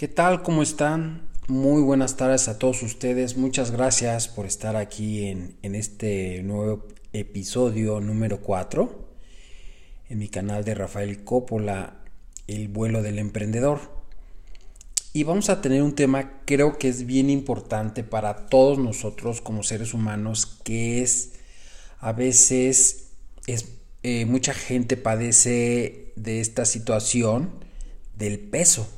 ¿Qué tal? ¿Cómo están? Muy buenas tardes a todos ustedes. Muchas gracias por estar aquí en, este nuevo episodio número 4 en mi canal de Rafael Coppola, El vuelo del emprendedor. Y vamos a tener un tema creo que es bien importante para todos nosotros como seres humanos, que es a veces es, eh, mucha gente padece de esta situación del peso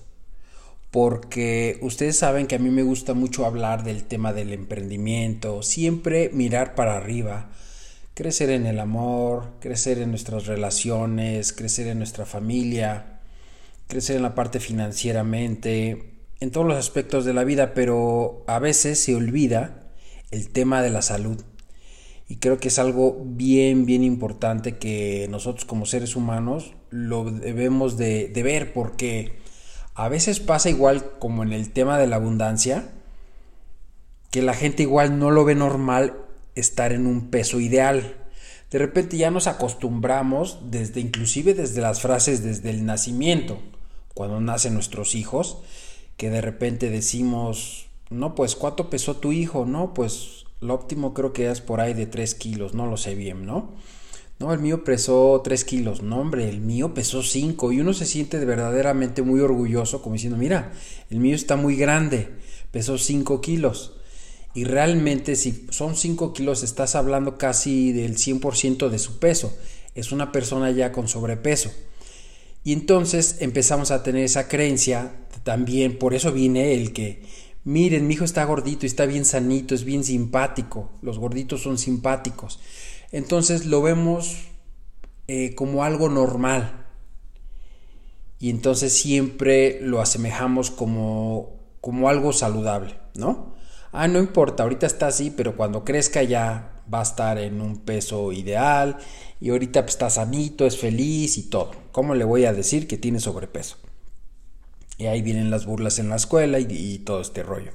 porque ustedes saben que a mí me gusta mucho hablar del tema del emprendimiento, siempre mirar para arriba, crecer en el amor, crecer en nuestras relaciones, crecer en nuestra familia, crecer en la parte financieramente, en todos los aspectos de la vida, pero a veces se olvida el tema de la salud. Y creo que es algo bien, bien importante que nosotros como seres humanos lo debemos de, ver porque a veces pasa igual como en el tema de la abundancia, que la gente igual no lo ve normal estar en un peso ideal. De repente ya nos acostumbramos desde inclusive desde las frases desde el nacimiento, cuando nacen nuestros hijos, que de repente decimos, no, pues ¿cuánto pesó tu hijo? No, pues lo óptimo creo que es por ahí de 3 kilos, no lo sé bien, ¿no? No, el mío pesó 3 kilos. No, hombre, el mío pesó 5. Y uno se siente verdaderamente muy orgulloso, como diciendo, mira, el mío está muy grande, pesó 5 kilos. Y realmente, si son 5 kilos, estás hablando casi del 100% de su peso. Es una persona ya con sobrepeso. Y entonces empezamos a tener esa creencia también, por eso viene el que, miren, mi hijo está gordito, está bien sanito, es bien simpático, los gorditos son simpáticos entonces lo vemos eh, como algo normal. Y entonces siempre lo asemejamos como, como algo saludable, ¿no? Ah, no importa, ahorita está así, pero cuando crezca ya va a estar en un peso ideal y ahorita pues, está sanito, es feliz y todo. ¿Cómo le voy a decir que tiene sobrepeso? Y ahí vienen las burlas en la escuela y, todo este rollo.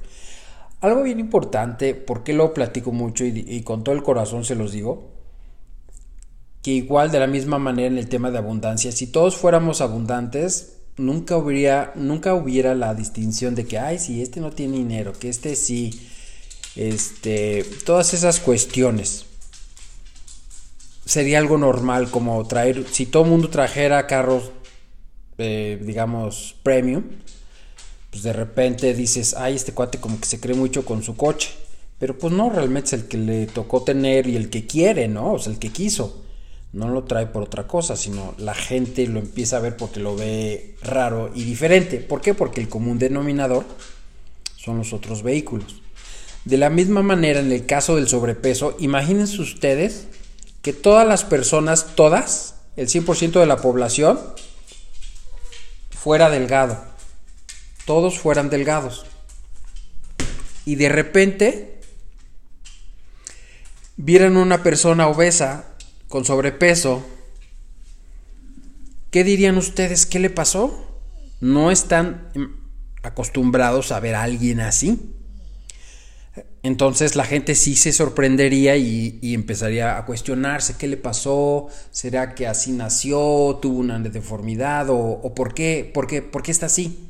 Algo bien importante, porque lo platico mucho y con todo el corazón se los digo, igual de la misma manera en el tema de abundancia, si todos fuéramos abundantes, nunca hubiera, nunca hubiera la distinción de que, ay, si este no tiene dinero, que este sí, este, todas esas cuestiones. Sería algo normal como traer, si todo el mundo trajera carros, eh, digamos, premium, pues de repente dices, ay, este cuate como que se cree mucho con su coche. Pero pues no, realmente es el que le tocó tener y el que quiere, ¿no? O sea, el que quiso no lo trae por otra cosa, sino la gente lo empieza a ver porque lo ve raro y diferente. ¿Por qué? Porque el común denominador son los otros vehículos. De la misma manera, en el caso del sobrepeso, imagínense ustedes que todas las personas, todas, el 100% de la población, fuera delgado. Todos fueran delgados. Y de repente vieran una persona obesa con sobrepeso, ¿qué dirían ustedes? ¿Qué le pasó? ¿No están acostumbrados a ver a alguien así? Entonces la gente sí se sorprendería y, empezaría a cuestionarse qué le pasó, será que así nació, tuvo una deformidad o, o por, qué, por, qué, por qué está así.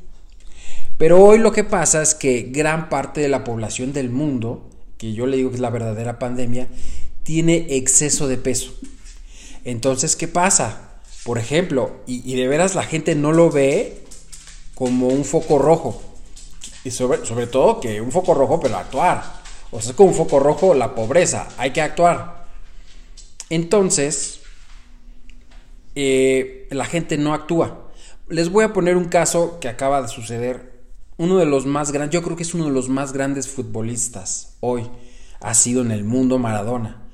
Pero hoy lo que pasa es que gran parte de la población del mundo, que yo le digo que es la verdadera pandemia, tiene exceso de peso. Entonces, ¿qué pasa? Por ejemplo, y, de veras la gente no lo ve como un foco rojo. Y sobre, sobre todo que un foco rojo, pero actuar. O sea, es como un foco rojo la pobreza. Hay que actuar. Entonces, eh, la gente no actúa. Les voy a poner un caso que acaba de suceder. Uno de los más grandes, yo creo que es uno de los más grandes futbolistas hoy, ha sido en el mundo Maradona.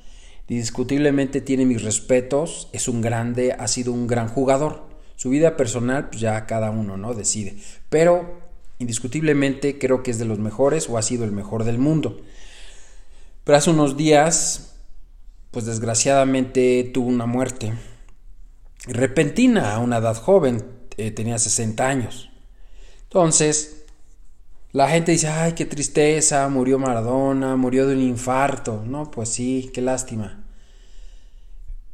Indiscutiblemente tiene mis respetos, es un grande, ha sido un gran jugador. Su vida personal, pues ya cada uno, ¿no? Decide. Pero indiscutiblemente creo que es de los mejores o ha sido el mejor del mundo. Pero hace unos días, pues desgraciadamente tuvo una muerte repentina a una edad joven, eh, tenía 60 años. Entonces, la gente dice, ay, qué tristeza, murió Maradona, murió de un infarto. No, pues sí, qué lástima.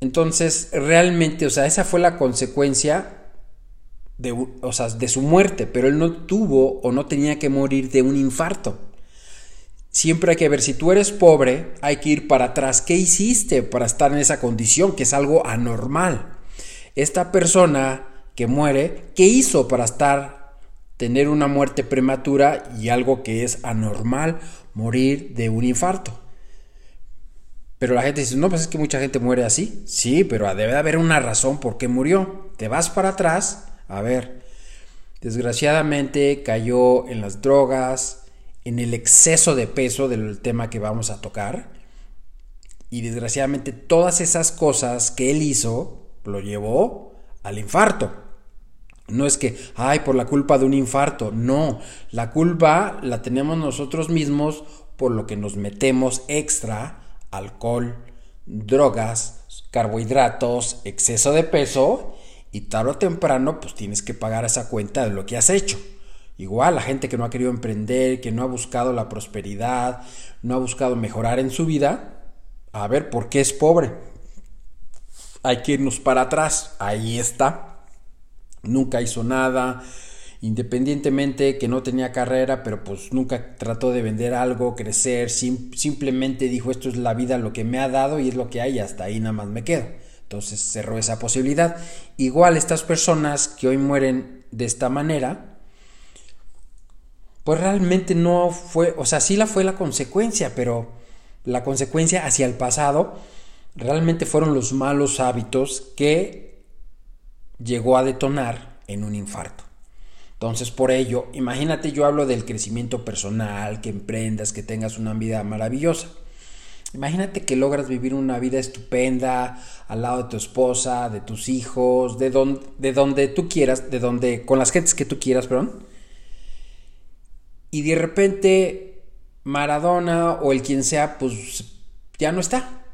Entonces, realmente, o sea, esa fue la consecuencia de, o sea, de su muerte, pero él no tuvo o no tenía que morir de un infarto. Siempre hay que ver, si tú eres pobre, hay que ir para atrás. ¿Qué hiciste para estar en esa condición? Que es algo anormal. Esta persona que muere, ¿qué hizo para estar, tener una muerte prematura y algo que es anormal, morir de un infarto? Pero la gente dice, no, pues es que mucha gente muere así. Sí, pero debe haber una razón por qué murió. Te vas para atrás, a ver, desgraciadamente cayó en las drogas, en el exceso de peso del tema que vamos a tocar. Y desgraciadamente todas esas cosas que él hizo lo llevó al infarto. No es que, ay, por la culpa de un infarto. No, la culpa la tenemos nosotros mismos por lo que nos metemos extra alcohol, drogas, carbohidratos, exceso de peso y tarde o temprano pues tienes que pagar esa cuenta de lo que has hecho. Igual la gente que no ha querido emprender, que no ha buscado la prosperidad, no ha buscado mejorar en su vida, a ver, ¿por qué es pobre? Hay que irnos para atrás, ahí está. Nunca hizo nada, independientemente que no tenía carrera, pero pues nunca trató de vender algo, crecer, simplemente dijo esto es la vida, lo que me ha dado y es lo que hay, hasta ahí nada más me quedo. Entonces cerró esa posibilidad. Igual estas personas que hoy mueren de esta manera, pues realmente no fue, o sea, sí la fue la consecuencia, pero la consecuencia hacia el pasado realmente fueron los malos hábitos que llegó a detonar en un infarto. Entonces, por ello, imagínate, yo hablo del crecimiento personal, que emprendas, que tengas una vida maravillosa. Imagínate que logras vivir una vida estupenda al lado de tu esposa, de tus hijos, de donde, de donde tú quieras, de donde, con las gentes que tú quieras, perdón. Y de repente Maradona o el quien sea, pues ya no está.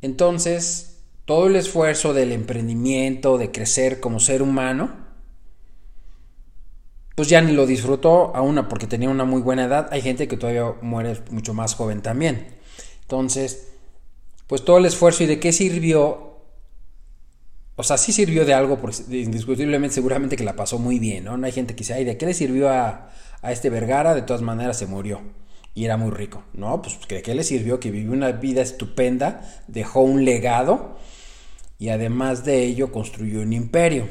Entonces, todo el esfuerzo del emprendimiento, de crecer como ser humano, pues ya ni lo disfrutó a una porque tenía una muy buena edad. Hay gente que todavía muere mucho más joven también. Entonces, pues todo el esfuerzo y de qué sirvió, o sea, sí sirvió de algo, porque indiscutiblemente seguramente que la pasó muy bien, ¿no? No hay gente que dice, ay, ¿de qué le sirvió a, a este Vergara? De todas maneras se murió y era muy rico. No, pues ¿de qué le sirvió? Que vivió una vida estupenda, dejó un legado y además de ello construyó un imperio.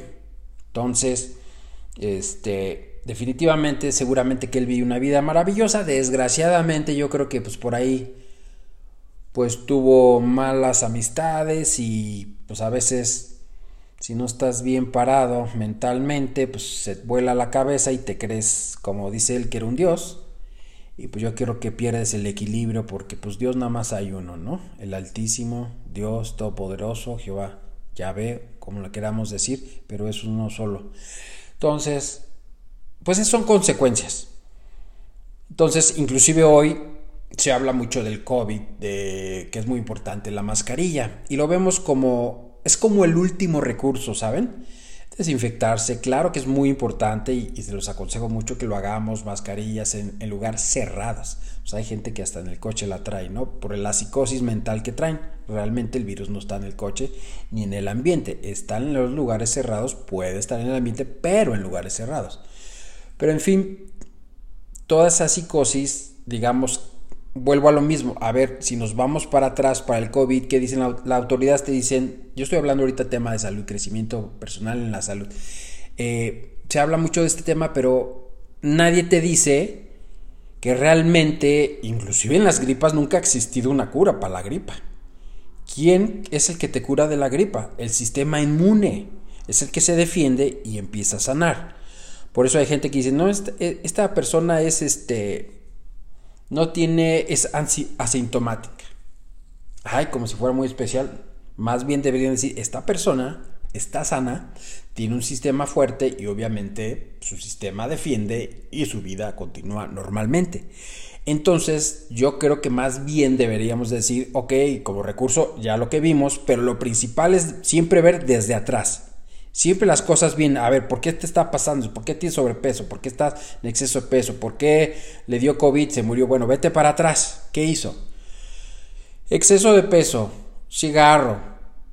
Entonces, este, definitivamente, seguramente que él vivió una vida maravillosa. Desgraciadamente, yo creo que pues por ahí pues tuvo malas amistades y pues a veces si no estás bien parado mentalmente, pues se vuela la cabeza y te crees, como dice él, que era un dios. Y pues yo quiero que pierdes el equilibrio porque pues Dios nada más hay uno, ¿no? El Altísimo, Dios Todopoderoso, Jehová, ve como lo queramos decir, pero es uno solo. Entonces, pues son consecuencias. Entonces, inclusive hoy se habla mucho del COVID, de que es muy importante la mascarilla, y lo vemos como, es como el último recurso, ¿saben? Desinfectarse, claro que es muy importante y, se los aconsejo mucho que lo hagamos, mascarillas en, lugares cerrados. O hay gente que hasta en el coche la trae, ¿no? Por la psicosis mental que traen. Realmente el virus no está en el coche ni en el ambiente, está en los lugares cerrados, puede estar en el ambiente, pero en lugares cerrados. Pero en fin, toda esa psicosis, digamos, vuelvo a lo mismo. A ver, si nos vamos para atrás para el COVID, ¿qué dicen la, autoridad? Te dicen, yo estoy hablando ahorita tema de salud, crecimiento personal en la salud. Eh, se habla mucho de este tema, pero nadie te dice que realmente, inclusive en las gripas, nunca ha existido una cura para la gripa. ¿Quién es el que te cura de la gripa? El sistema inmune. Es el que se defiende y empieza a sanar. Por eso hay gente que dice, no, e, esta, persona es este, no tiene, es asintomática. Ay, como si fuera muy especial. Más bien deberían decir, esta persona está sana, tiene un sistema fuerte y obviamente su sistema defiende y su vida continúa normalmente. Entonces yo creo que más bien deberíamos decir, ok, como recurso ya lo que vimos, pero lo principal es siempre ver desde atrás. Siempre las cosas bien, a ver, ¿por qué te está pasando? ¿Por qué tienes sobrepeso? ¿Por qué estás en exceso de peso? ¿Por qué le dio COVID? Se murió. Bueno, vete para atrás. ¿Qué hizo? Exceso de peso, cigarro,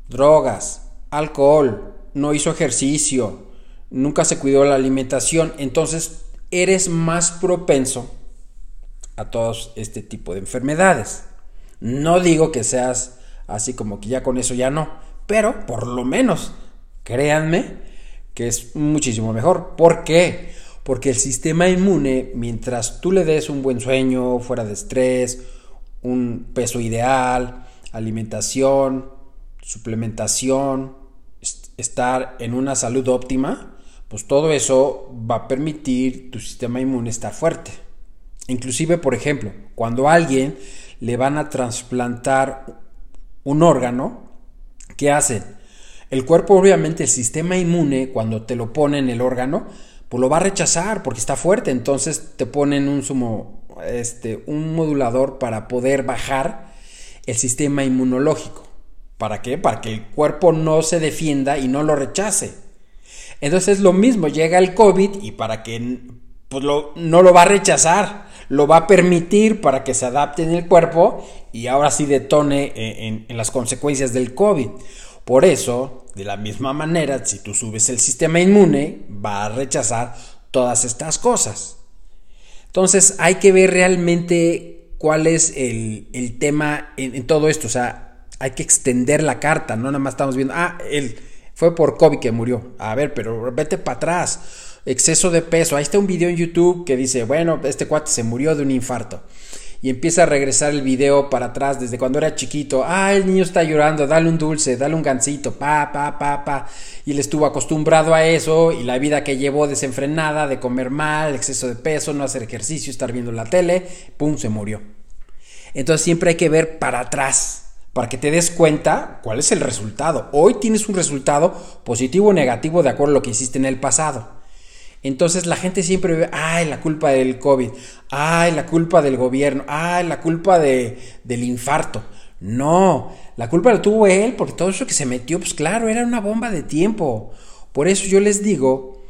drogas, alcohol, no hizo ejercicio, nunca se cuidó la alimentación, entonces eres más propenso a todos este tipo de enfermedades. No digo que seas así como que ya con eso ya no, pero por lo menos créanme que es muchísimo mejor. ¿Por qué? Porque el sistema inmune, mientras tú le des un buen sueño, fuera de estrés, un peso ideal, alimentación, suplementación, estar en una salud óptima, pues todo eso va a permitir tu sistema inmune estar fuerte. Inclusive, por ejemplo, cuando a alguien le van a trasplantar un órgano, ¿qué hacen? El cuerpo, obviamente, el sistema inmune, cuando te lo ponen el órgano, pues lo va a rechazar porque está fuerte. Entonces te ponen un sumo, este, un modulador para poder bajar el sistema inmunológico. ¿Para qué? Para que el cuerpo no se defienda y no lo rechace. Entonces lo mismo, llega el COVID y para que pues no lo va a rechazar, lo va a permitir para que se adapte en el cuerpo y ahora sí detone en, en las consecuencias del COVID. Por eso, de la misma manera, si tú subes el sistema inmune, va a rechazar todas estas cosas. Entonces hay que ver realmente cuál es el, tema en, todo esto. O sea, hay que extender la carta, no nada más estamos viendo, ah, él fue por COVID que murió. A ver, pero vete para atrás. Exceso de peso. Ahí está un video en YouTube que dice, bueno, este cuate se murió de un infarto y empieza a regresar el video para atrás desde cuando era chiquito. Ah, el niño está llorando, dale un dulce, dale un gancito, pa, pa, pa, pa. Y él estuvo acostumbrado a eso y la vida que llevó desenfrenada, de comer mal, exceso de peso, no hacer ejercicio, estar viendo la tele, pum, se murió. Entonces siempre hay que ver para atrás para que te des cuenta cuál es el resultado. Hoy tienes un resultado positivo o negativo de acuerdo a lo que hiciste en el pasado. Entonces la gente siempre ve, ay, la culpa del COVID, ay, la culpa del gobierno, ay, la culpa de, del infarto. No, la culpa la tuvo él porque todo eso que se metió, pues claro, era una bomba de tiempo. Por eso yo les digo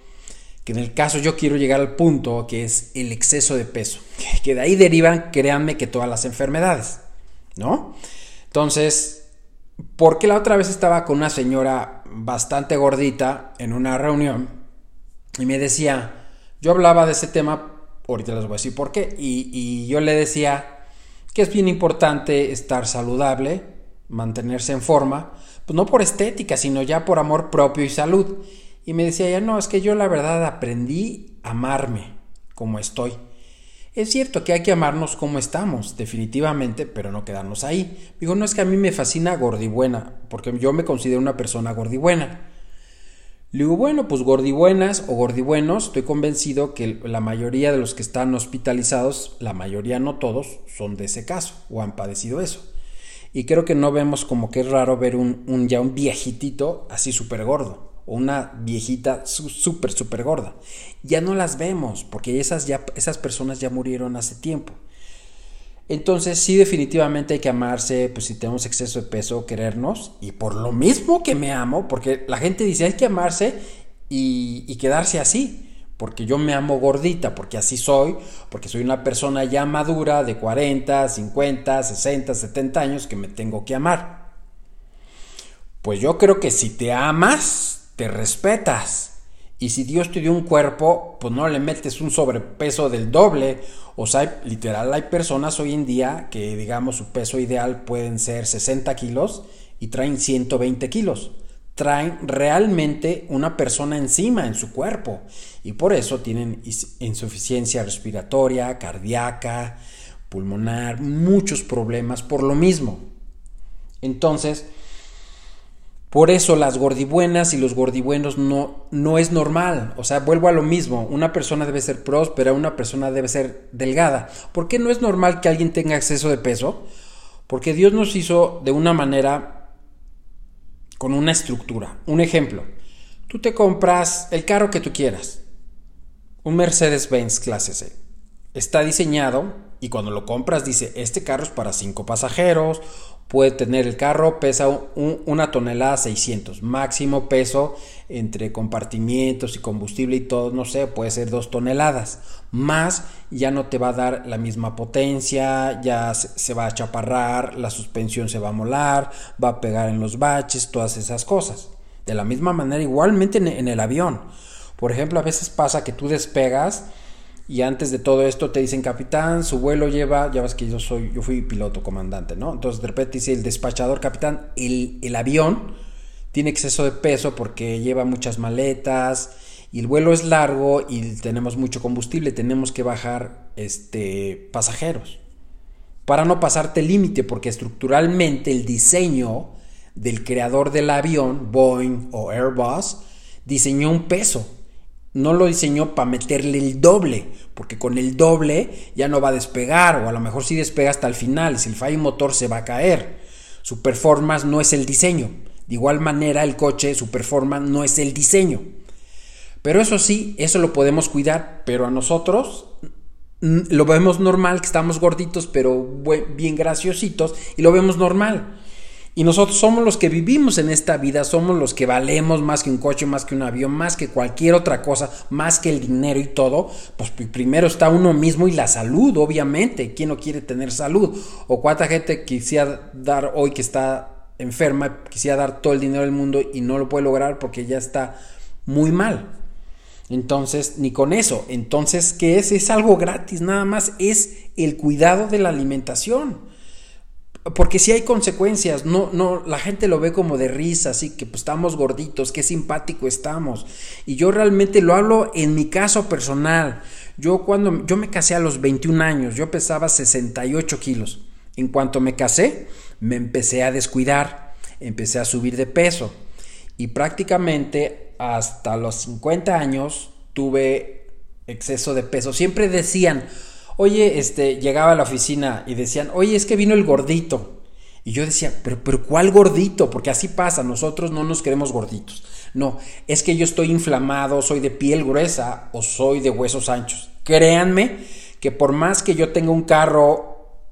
que en el caso yo quiero llegar al punto que es el exceso de peso, que de ahí derivan, créanme, que todas las enfermedades, ¿no? Entonces, porque la otra vez estaba con una señora bastante gordita en una reunión y me decía, yo hablaba de ese tema, ahorita les voy a decir por qué, y, yo le decía que es bien importante estar saludable, mantenerse en forma, pues no por estética, sino ya por amor propio y salud. Y me decía ya no, es que yo la verdad aprendí a amarme como estoy. Es cierto que hay que amarnos como estamos, definitivamente, pero no quedarnos ahí. Digo, no es que a mí me fascina gordibuena, porque yo me considero una persona gordibuena. Le digo, bueno, pues gordibuenas o gordibuenos, estoy convencido que la mayoría de los que están hospitalizados, la mayoría no todos, son de ese caso o han padecido eso. Y creo que no vemos como que es raro ver un, ya un viejitito así súper gordo o una viejita súper, súper gorda. Ya no las vemos porque esas, ya, esas personas ya murieron hace tiempo. Entonces sí definitivamente hay que amarse, pues si tenemos exceso de peso, querernos. Y por lo mismo que me amo, porque la gente dice hay que amarse y, quedarse así. Porque yo me amo gordita, porque así soy, porque soy una persona ya madura de 40, 50, 60, 70 años que me tengo que amar. Pues yo creo que si te amas, te respetas. Y si Dios te dio un cuerpo, pues no le metes un sobrepeso del doble. O sea, literal, hay personas hoy en día que, digamos, su peso ideal pueden ser 60 kilos y traen 120 kilos. Traen realmente una persona encima en su cuerpo. Y por eso tienen insuficiencia respiratoria, cardíaca, pulmonar, muchos problemas por lo mismo. Entonces, por eso las gordibuenas y los gordibuenos no, no es normal. O sea, vuelvo a lo mismo. Una persona debe ser próspera, una persona debe ser delgada. ¿Por qué no es normal que alguien tenga exceso de peso? Porque Dios nos hizo de una manera con una estructura. Un ejemplo. Tú te compras el carro que tú quieras. Un Mercedes-Benz clase C. Está diseñado y cuando lo compras dice, este carro es para cinco pasajeros puede tener el carro, pesa una tonelada 600, máximo peso entre compartimientos y combustible y todo, no sé, puede ser dos toneladas, más ya no te va a dar la misma potencia, ya se, va a chaparrar, la suspensión se va a molar, va a pegar en los baches, todas esas cosas. De la misma manera, igualmente en el avión. Por ejemplo, a veces pasa que tú despegas y antes de todo esto te dicen, capitán, su vuelo lleva, ya ves que yo soy, yo fui piloto, comandante, ¿no? Entonces de repente dice el despachador, capitán, el, el avión tiene exceso de peso porque lleva muchas maletas y el vuelo es largo y tenemos mucho combustible, tenemos que bajar este, pasajeros para no pasarte el límite, porque estructuralmente el diseño del creador del avión, Boeing o Airbus, diseñó un peso. No lo diseñó para meterle el doble, porque con el doble ya no va a despegar, o a lo mejor sí despega hasta el final, si el falla motor se va a caer. Su performance no es el diseño. De igual manera, el coche, su performance no es el diseño. Pero eso sí, eso lo podemos cuidar, pero a nosotros lo vemos normal, que estamos gorditos, pero bien graciositos, y lo vemos normal. Y nosotros somos los que vivimos en esta vida, somos los que valemos más que un coche, más que un avión, más que cualquier otra cosa, más que el dinero y todo. Pues primero está uno mismo y la salud, obviamente. ¿Quién no quiere tener salud? O cuánta gente quisiera dar hoy que está enferma, quisiera dar todo el dinero del mundo y no lo puede lograr porque ya está muy mal. Entonces, ni con eso. Entonces, ¿qué es? Es algo gratis, nada más es el cuidado de la alimentación. Porque si hay consecuencias, no, no, la gente lo ve como de risa, así que pues estamos gorditos, qué simpático estamos. Y yo realmente lo hablo en mi caso personal. Yo cuando yo me casé a los 21 años, yo pesaba 68 kilos. En cuanto me casé, me empecé a descuidar, empecé a subir de peso y prácticamente hasta los 50 años tuve exceso de peso. Siempre decían, oye, este, llegaba a la oficina y decían, oye, es que vino el gordito. Y yo decía, pero, pero ¿cuál gordito? Porque así pasa, nosotros no nos queremos gorditos. No, es que yo estoy inflamado, soy de piel gruesa o soy de huesos anchos. Créanme que por más que yo tenga un carro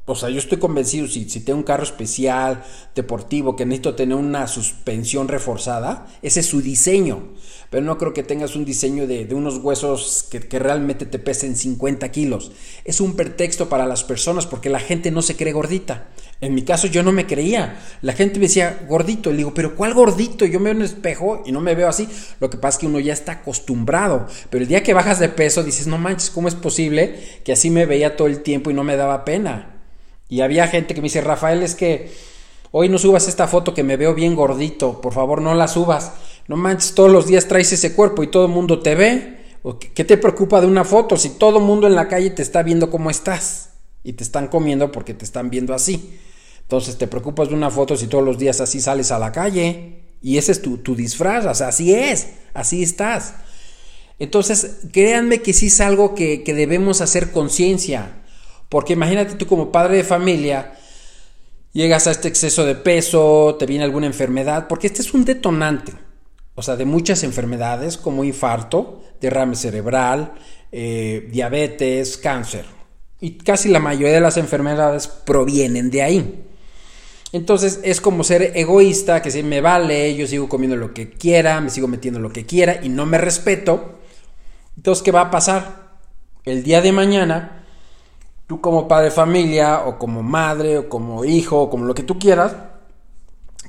o sea, yo estoy convencido, si, si tengo un carro especial, deportivo, que necesito tener una suspensión reforzada, ese es su diseño. Pero no creo que tengas un diseño de, unos huesos que, que, realmente te pesen 50 kilos. Es un pretexto para las personas porque la gente no se cree gordita. En mi caso yo no me creía. La gente me decía gordito. Le digo, pero ¿cuál gordito? Yo me veo en espejo y no me veo así. Lo que pasa es que uno ya está acostumbrado. Pero el día que bajas de peso dices, no manches, ¿cómo es posible que así me veía todo el tiempo y no me daba pena? Y había gente que me dice, Rafael, es que hoy no subas esta foto que me veo bien gordito, por favor no la subas. No manches, todos los días traes ese cuerpo y todo el mundo te ve. ¿Qué te preocupa de una foto si todo el mundo en la calle te está viendo cómo estás? Y te están comiendo porque te están viendo así. Entonces te preocupas de una foto si todos los días así sales a la calle. Y ese es tu, tu disfraz, o sea, así es, así estás. Entonces, créanme que sí es algo que, que debemos hacer conciencia. Porque imagínate tú como padre de familia, llegas a este exceso de peso, te viene alguna enfermedad, porque este es un detonante, o sea, de muchas enfermedades como infarto, derrame cerebral, eh, diabetes, cáncer. Y casi la mayoría de las enfermedades provienen de ahí. Entonces es como ser egoísta, que si me vale, yo sigo comiendo lo que quiera, me sigo metiendo lo que quiera y no me respeto. Entonces, ¿qué va a pasar? El día de mañana tú como padre de familia o como madre o como hijo o como lo que tú quieras,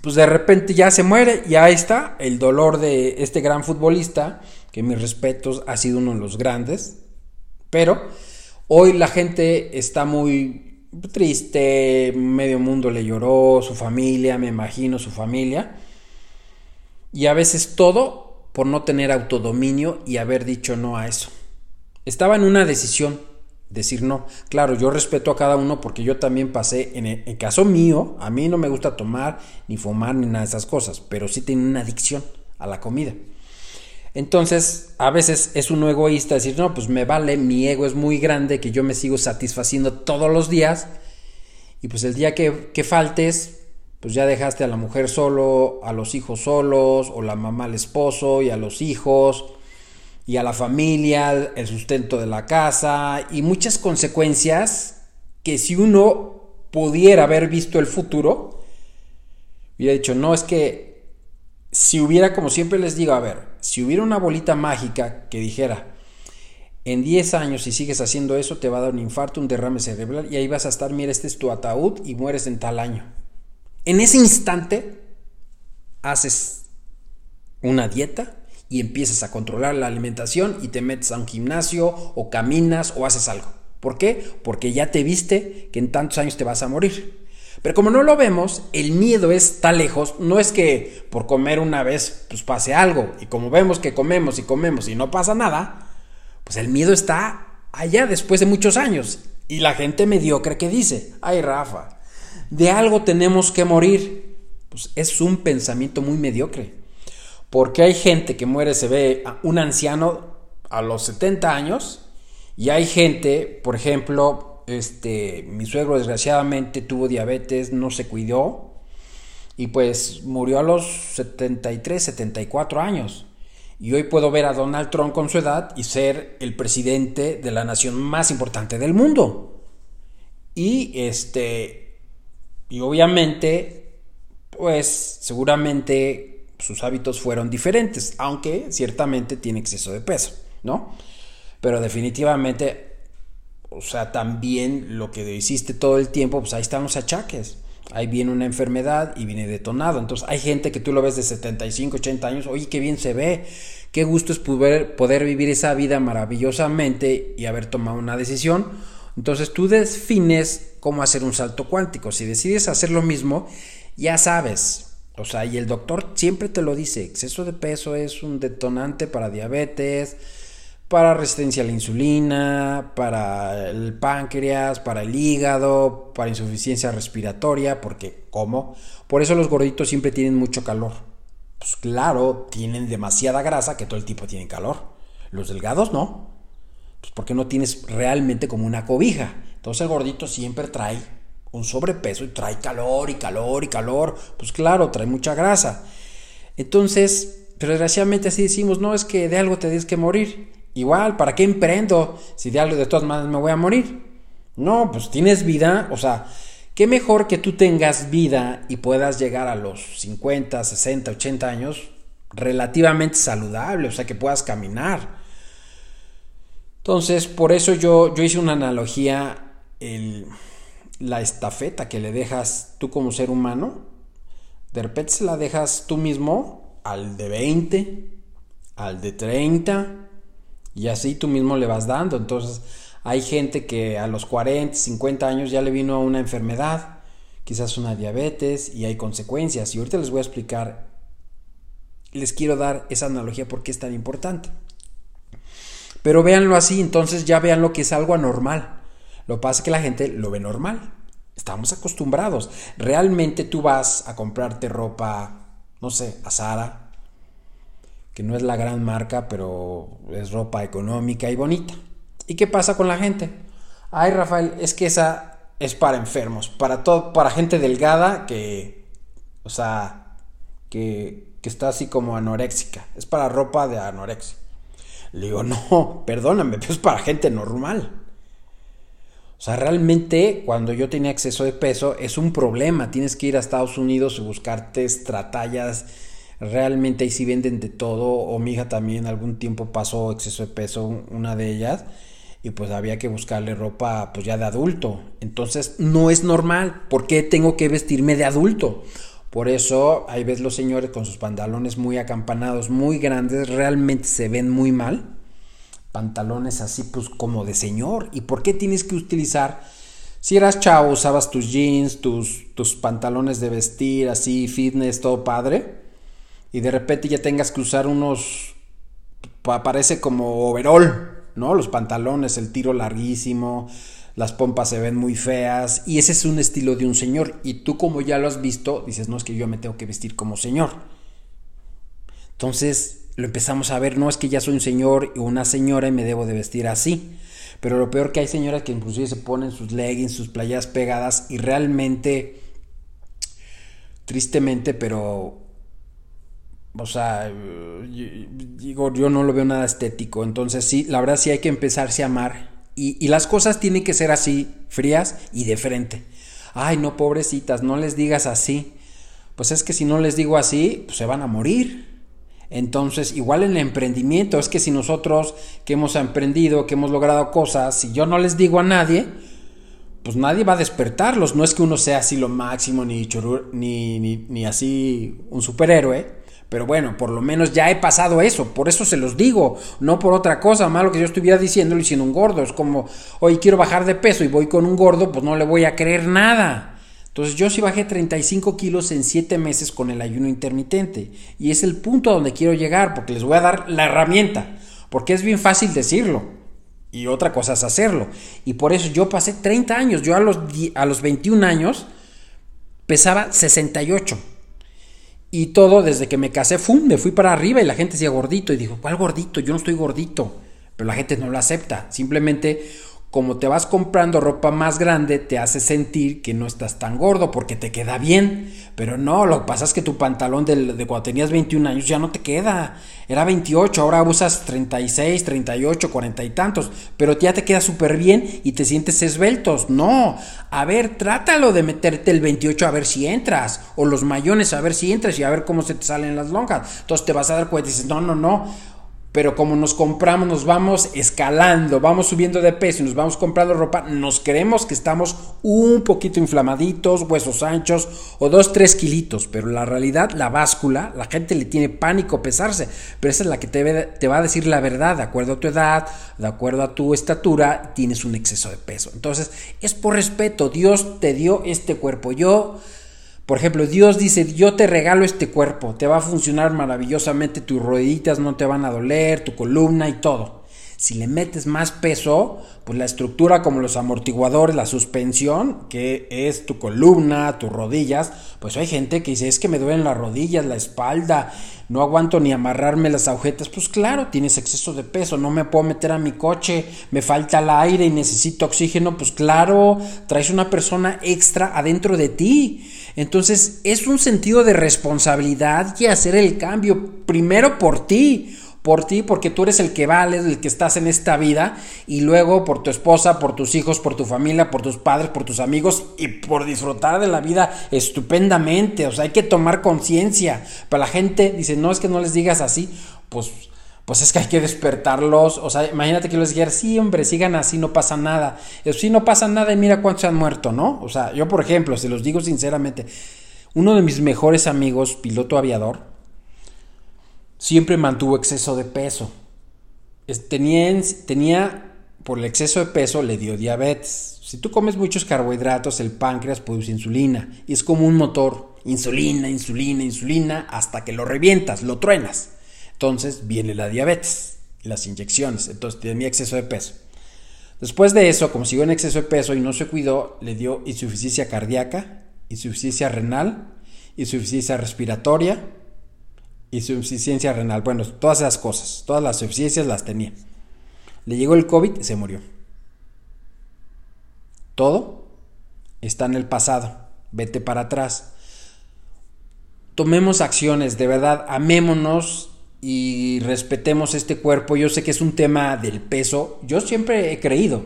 pues de repente ya se muere y ahí está el dolor de este gran futbolista, que mis respetos ha sido uno de los grandes, pero hoy la gente está muy triste, medio mundo le lloró, su familia, me imagino su familia, y a veces todo por no tener autodominio y haber dicho no a eso. Estaba en una decisión, decir no. Claro, yo respeto a cada uno porque yo también pasé, en el, caso mío, a mí no me gusta tomar, ni fumar, ni nada de esas cosas, pero sí tengo una adicción a la comida. Entonces, a veces es uno egoísta decir, no, pues me vale, mi ego es muy grande, que yo me sigo satisfaciendo todos los días, y pues el día que, que faltes, pues ya dejaste a la mujer solo, a los hijos solos, o la mamá al esposo y a los hijos, y a la familia, el sustento de la casa y muchas consecuencias que si uno pudiera haber visto el futuro, hubiera dicho, no, es que si hubiera, como siempre les digo, a ver, si hubiera una bolita mágica que dijera, en 10 años si sigues haciendo eso te va a dar un infarto, un derrame cerebral y ahí vas a estar, mira, este es tu ataúd y mueres en tal año. En ese instante haces una dieta y empiezas a controlar la alimentación y te metes a un gimnasio o caminas o haces algo. ¿Por qué? Porque ya te viste que en tantos años te vas a morir. Pero como no lo vemos, el miedo está lejos. No es que por comer una vez pues pase algo. Y como vemos que comemos y comemos y no pasa nada, pues el miedo está allá después de muchos años. Y la gente mediocre que dice, ay Rafa, de algo tenemos que morir. Pues es un pensamiento muy mediocre. Porque hay gente que muere, se ve un anciano a los 70 años. Y hay gente, por ejemplo, este, mi suegro desgraciadamente tuvo diabetes, no se cuidó y pues murió a los 73, 74 años. Y hoy puedo ver a Donald Trump con su edad y ser el presidente de la nación más importante del mundo. Y este y obviamente pues seguramente sus hábitos fueron diferentes, aunque ciertamente tiene exceso de peso, ¿no? Pero definitivamente o sea, también lo que hiciste todo el tiempo, pues ahí están los achaques. Ahí viene una enfermedad y viene detonado. Entonces hay gente que tú lo ves de 75, 80 años, oye, qué bien se ve, qué gusto es poder, poder vivir esa vida maravillosamente y haber tomado una decisión. Entonces tú defines cómo hacer un salto cuántico. Si decides hacer lo mismo, ya sabes. O sea, y el doctor siempre te lo dice, exceso de peso es un detonante para diabetes, para resistencia a la insulina, para el páncreas, para el hígado, para insuficiencia respiratoria, porque ¿cómo? Por eso los gorditos siempre tienen mucho calor. Pues claro, tienen demasiada grasa que todo el tiempo tienen calor. Los delgados no. Pues porque no tienes realmente como una cobija. Entonces el gordito siempre trae un sobrepeso y trae calor y calor y calor. Pues claro, trae mucha grasa. Entonces, pero desgraciadamente así decimos, no es que de algo te tienes que morir. Igual, ¿para qué emprendo si de algo de todas maneras me voy a morir? No, pues tienes vida, o sea, qué mejor que tú tengas vida y puedas llegar a los 50, 60, 80 años relativamente saludable, o sea, que puedas caminar. Entonces, por eso yo, yo hice una analogía, el, la estafeta que le dejas tú como ser humano, de repente se la dejas tú mismo al de 20, al de 30, y así tú mismo le vas dando. Entonces hay gente que a los 40, 50 años ya le vino una enfermedad, quizás una diabetes y hay consecuencias. Y ahorita les voy a explicar, les quiero dar esa analogía porque es tan importante. Pero véanlo así, entonces ya vean lo que es algo anormal. Lo que pasa es que la gente lo ve normal. Estamos acostumbrados. Realmente tú vas a comprarte ropa, no sé, a Sara, que no es la gran marca, pero es ropa económica y bonita. ¿Y qué pasa con la gente? Ay, Rafael, es que esa es para enfermos, para todo, para gente delgada que, o sea, que, que está así como anoréxica. Es para ropa de anorexia. Le digo, no, perdóname, pero es para gente normal. O sea, realmente cuando yo tenía exceso de peso es un problema. Tienes que ir a Estados Unidos y buscarte estratallas realmente ahí sí venden de todo, o mi hija también algún tiempo pasó exceso de peso, una de ellas, y pues había que buscarle ropa pues ya de adulto. Entonces no es normal, ¿por qué tengo que vestirme de adulto? Por eso ahí ves los señores con sus pantalones muy acampanados, muy grandes, realmente se ven muy mal. Pantalones así pues como de señor. ¿Y por qué tienes que utilizar? Si eras chavo, usabas tus jeans, tus, tus pantalones de vestir así, fitness, todo padre y de repente ya tengas que usar unos, parece como overall, ¿no? Los pantalones, el tiro larguísimo, las pompas se ven muy feas y ese es un estilo de un señor y tú como ya lo has visto dices, no es que yo me tengo que vestir como señor. Entonces lo empezamos a ver, no es que ya soy un señor o una señora y me debo de vestir así. Pero lo peor que hay señoras que inclusive se ponen sus leggings, sus playas pegadas y realmente, tristemente, pero o sea, digo, yo no lo veo nada estético. Entonces sí, la verdad sí hay que empezarse a amar. Y, las cosas tienen que ser así, frías y de frente. Ay, no, pobrecitas, no les digas así. Pues es que si no les digo así, pues se van a morir. Entonces, igual en el emprendimiento, es que si nosotros que hemos emprendido, que hemos logrado cosas, si yo no les digo a nadie, pues nadie va a despertarlos. No es que uno sea así lo máximo, ni, ni, ni, ni así un superhéroe Pero bueno, por lo menos ya he pasado eso, por eso se los digo, no por otra cosa, malo que yo estuviera diciéndolo y siendo un gordo. Es como, hoy quiero bajar de peso y voy con un gordo, pues no le voy a creer nada. Entonces yo sí bajé 35 kilos en 7 meses con el ayuno intermitente. Y es el punto a donde quiero llegar, porque les voy a dar la herramienta. Porque es bien fácil decirlo. Y otra cosa es hacerlo. Y por eso yo pasé 30 años. Yo a los, a los 21 años pesaba 68. Y todo desde que me casé, ¡fum! me fui para arriba y la gente decía gordito. Y dijo, ¿cuál gordito? Yo no estoy gordito. Pero la gente no lo acepta. Simplemente como te vas comprando ropa más grande, te hace sentir que no estás tan gordo porque te queda bien. Pero no, lo que pasa es que tu pantalón de, de, cuando tenías 21 años ya no te queda. Era 28, ahora usas 36, 38, 40 y tantos. Pero ya te queda súper bien y te sientes esbeltos. No, a ver, trátalo de meterte el 28 a ver si entras. O los mayones a ver si entras y a ver cómo se te salen las lonjas. Entonces te vas a dar cuenta y dices, no, no, no pero como nos compramos, nos vamos escalando, vamos subiendo de peso y nos vamos comprando ropa, nos creemos que estamos un poquito inflamaditos, huesos anchos o dos, tres kilitos, pero la realidad, la báscula, la gente le tiene pánico pesarse, pero esa es la que te, te va a decir la verdad, de acuerdo a tu edad, de acuerdo a tu estatura, tienes un exceso de peso. Entonces, es por respeto, Dios te dio este cuerpo, yo por ejemplo, Dios dice, yo te regalo este cuerpo, te va a funcionar maravillosamente, tus rodillitas no te van a doler, tu columna y todo. Si le metes más peso, pues la estructura como los amortiguadores, la suspensión, que es tu columna, tus rodillas, pues hay gente que dice, es que me duelen las rodillas, la espalda, no aguanto ni amarrarme las agujetas. Pues claro, tienes exceso de peso, no me puedo meter a mi coche, me falta el aire y necesito oxígeno. Pues claro, traes una persona extra adentro de ti. Entonces es un sentido de responsabilidad y hacer el cambio primero por ti, por ti, porque tú eres el que vales, el que estás en esta vida, y luego por tu esposa, por tus hijos, por tu familia, por tus padres, por tus amigos, y por disfrutar de la vida estupendamente. O sea, hay que tomar conciencia. Para la gente dice, no es que no les digas así, pues pues es que hay que despertarlos. O sea, imagínate que les dijera, sí, hombre, sigan así, no pasa nada. Sí, no pasa nada y mira cuántos se han muerto, ¿no? O sea, yo, por ejemplo, se los digo sinceramente, uno de mis mejores amigos, piloto aviador, siempre mantuvo exceso de peso. Tenía, tenía, por el exceso de peso, le dio diabetes. Si tú comes muchos carbohidratos, el páncreas produce insulina y es como un motor. Insulina, insulina, insulina, hasta que lo revientas, lo truenas. Entonces viene la diabetes, las inyecciones, entonces tenía exceso de peso. Después de eso, como siguió en exceso de peso y no se cuidó, le dio insuficiencia cardíaca, insuficiencia renal, insuficiencia respiratoria, insuficiencia renal. Bueno, todas esas cosas, todas las insuficiencias las tenía. Le llegó el COVID y se murió. Todo está en el pasado. Vete para atrás. Tomemos acciones, de verdad, amémonos y respetemos este cuerpo. Yo sé que es un tema del peso. Yo siempre he creído.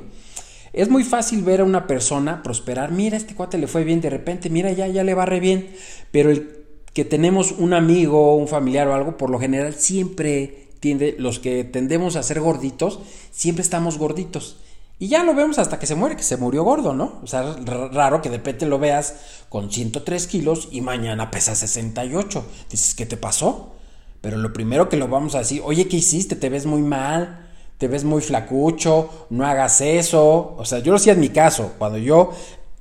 Es muy fácil ver a una persona prosperar. Mira, este cuate le fue bien de repente. Mira, ya, ya le va re bien. Pero el que tenemos un amigo, un familiar o algo, por lo general siempre tiende, los que tendemos a ser gorditos, siempre estamos gorditos. Y ya lo vemos hasta que se muere, que se murió gordo, ¿no? O sea, raro que de repente lo veas con 103 kilos y mañana pesa 68. Dices, ¿qué te pasó? Pero lo primero que lo vamos a decir, oye, ¿qué hiciste? Te ves muy mal, te ves muy flacucho, no hagas eso. O sea, yo lo hacía en mi caso, cuando yo,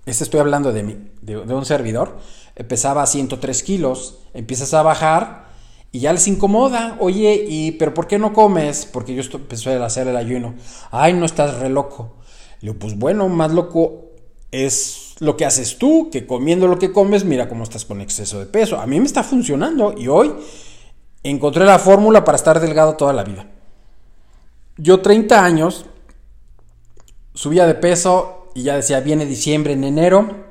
este estoy hablando de, mi, de, un servidor, pesaba 103 kilos, empiezas a bajar y ya les incomoda. Oye, ¿y pero por qué no comes? Porque yo empecé a hacer el ayuno. Ay, no estás re loco. Le digo, pues bueno, más loco es lo que haces tú, que comiendo lo que comes, mira cómo estás con exceso de peso. A mí me está funcionando y hoy encontré la fórmula para estar delgado toda la vida. Yo 30 años subía de peso y ya decía, viene diciembre, en enero,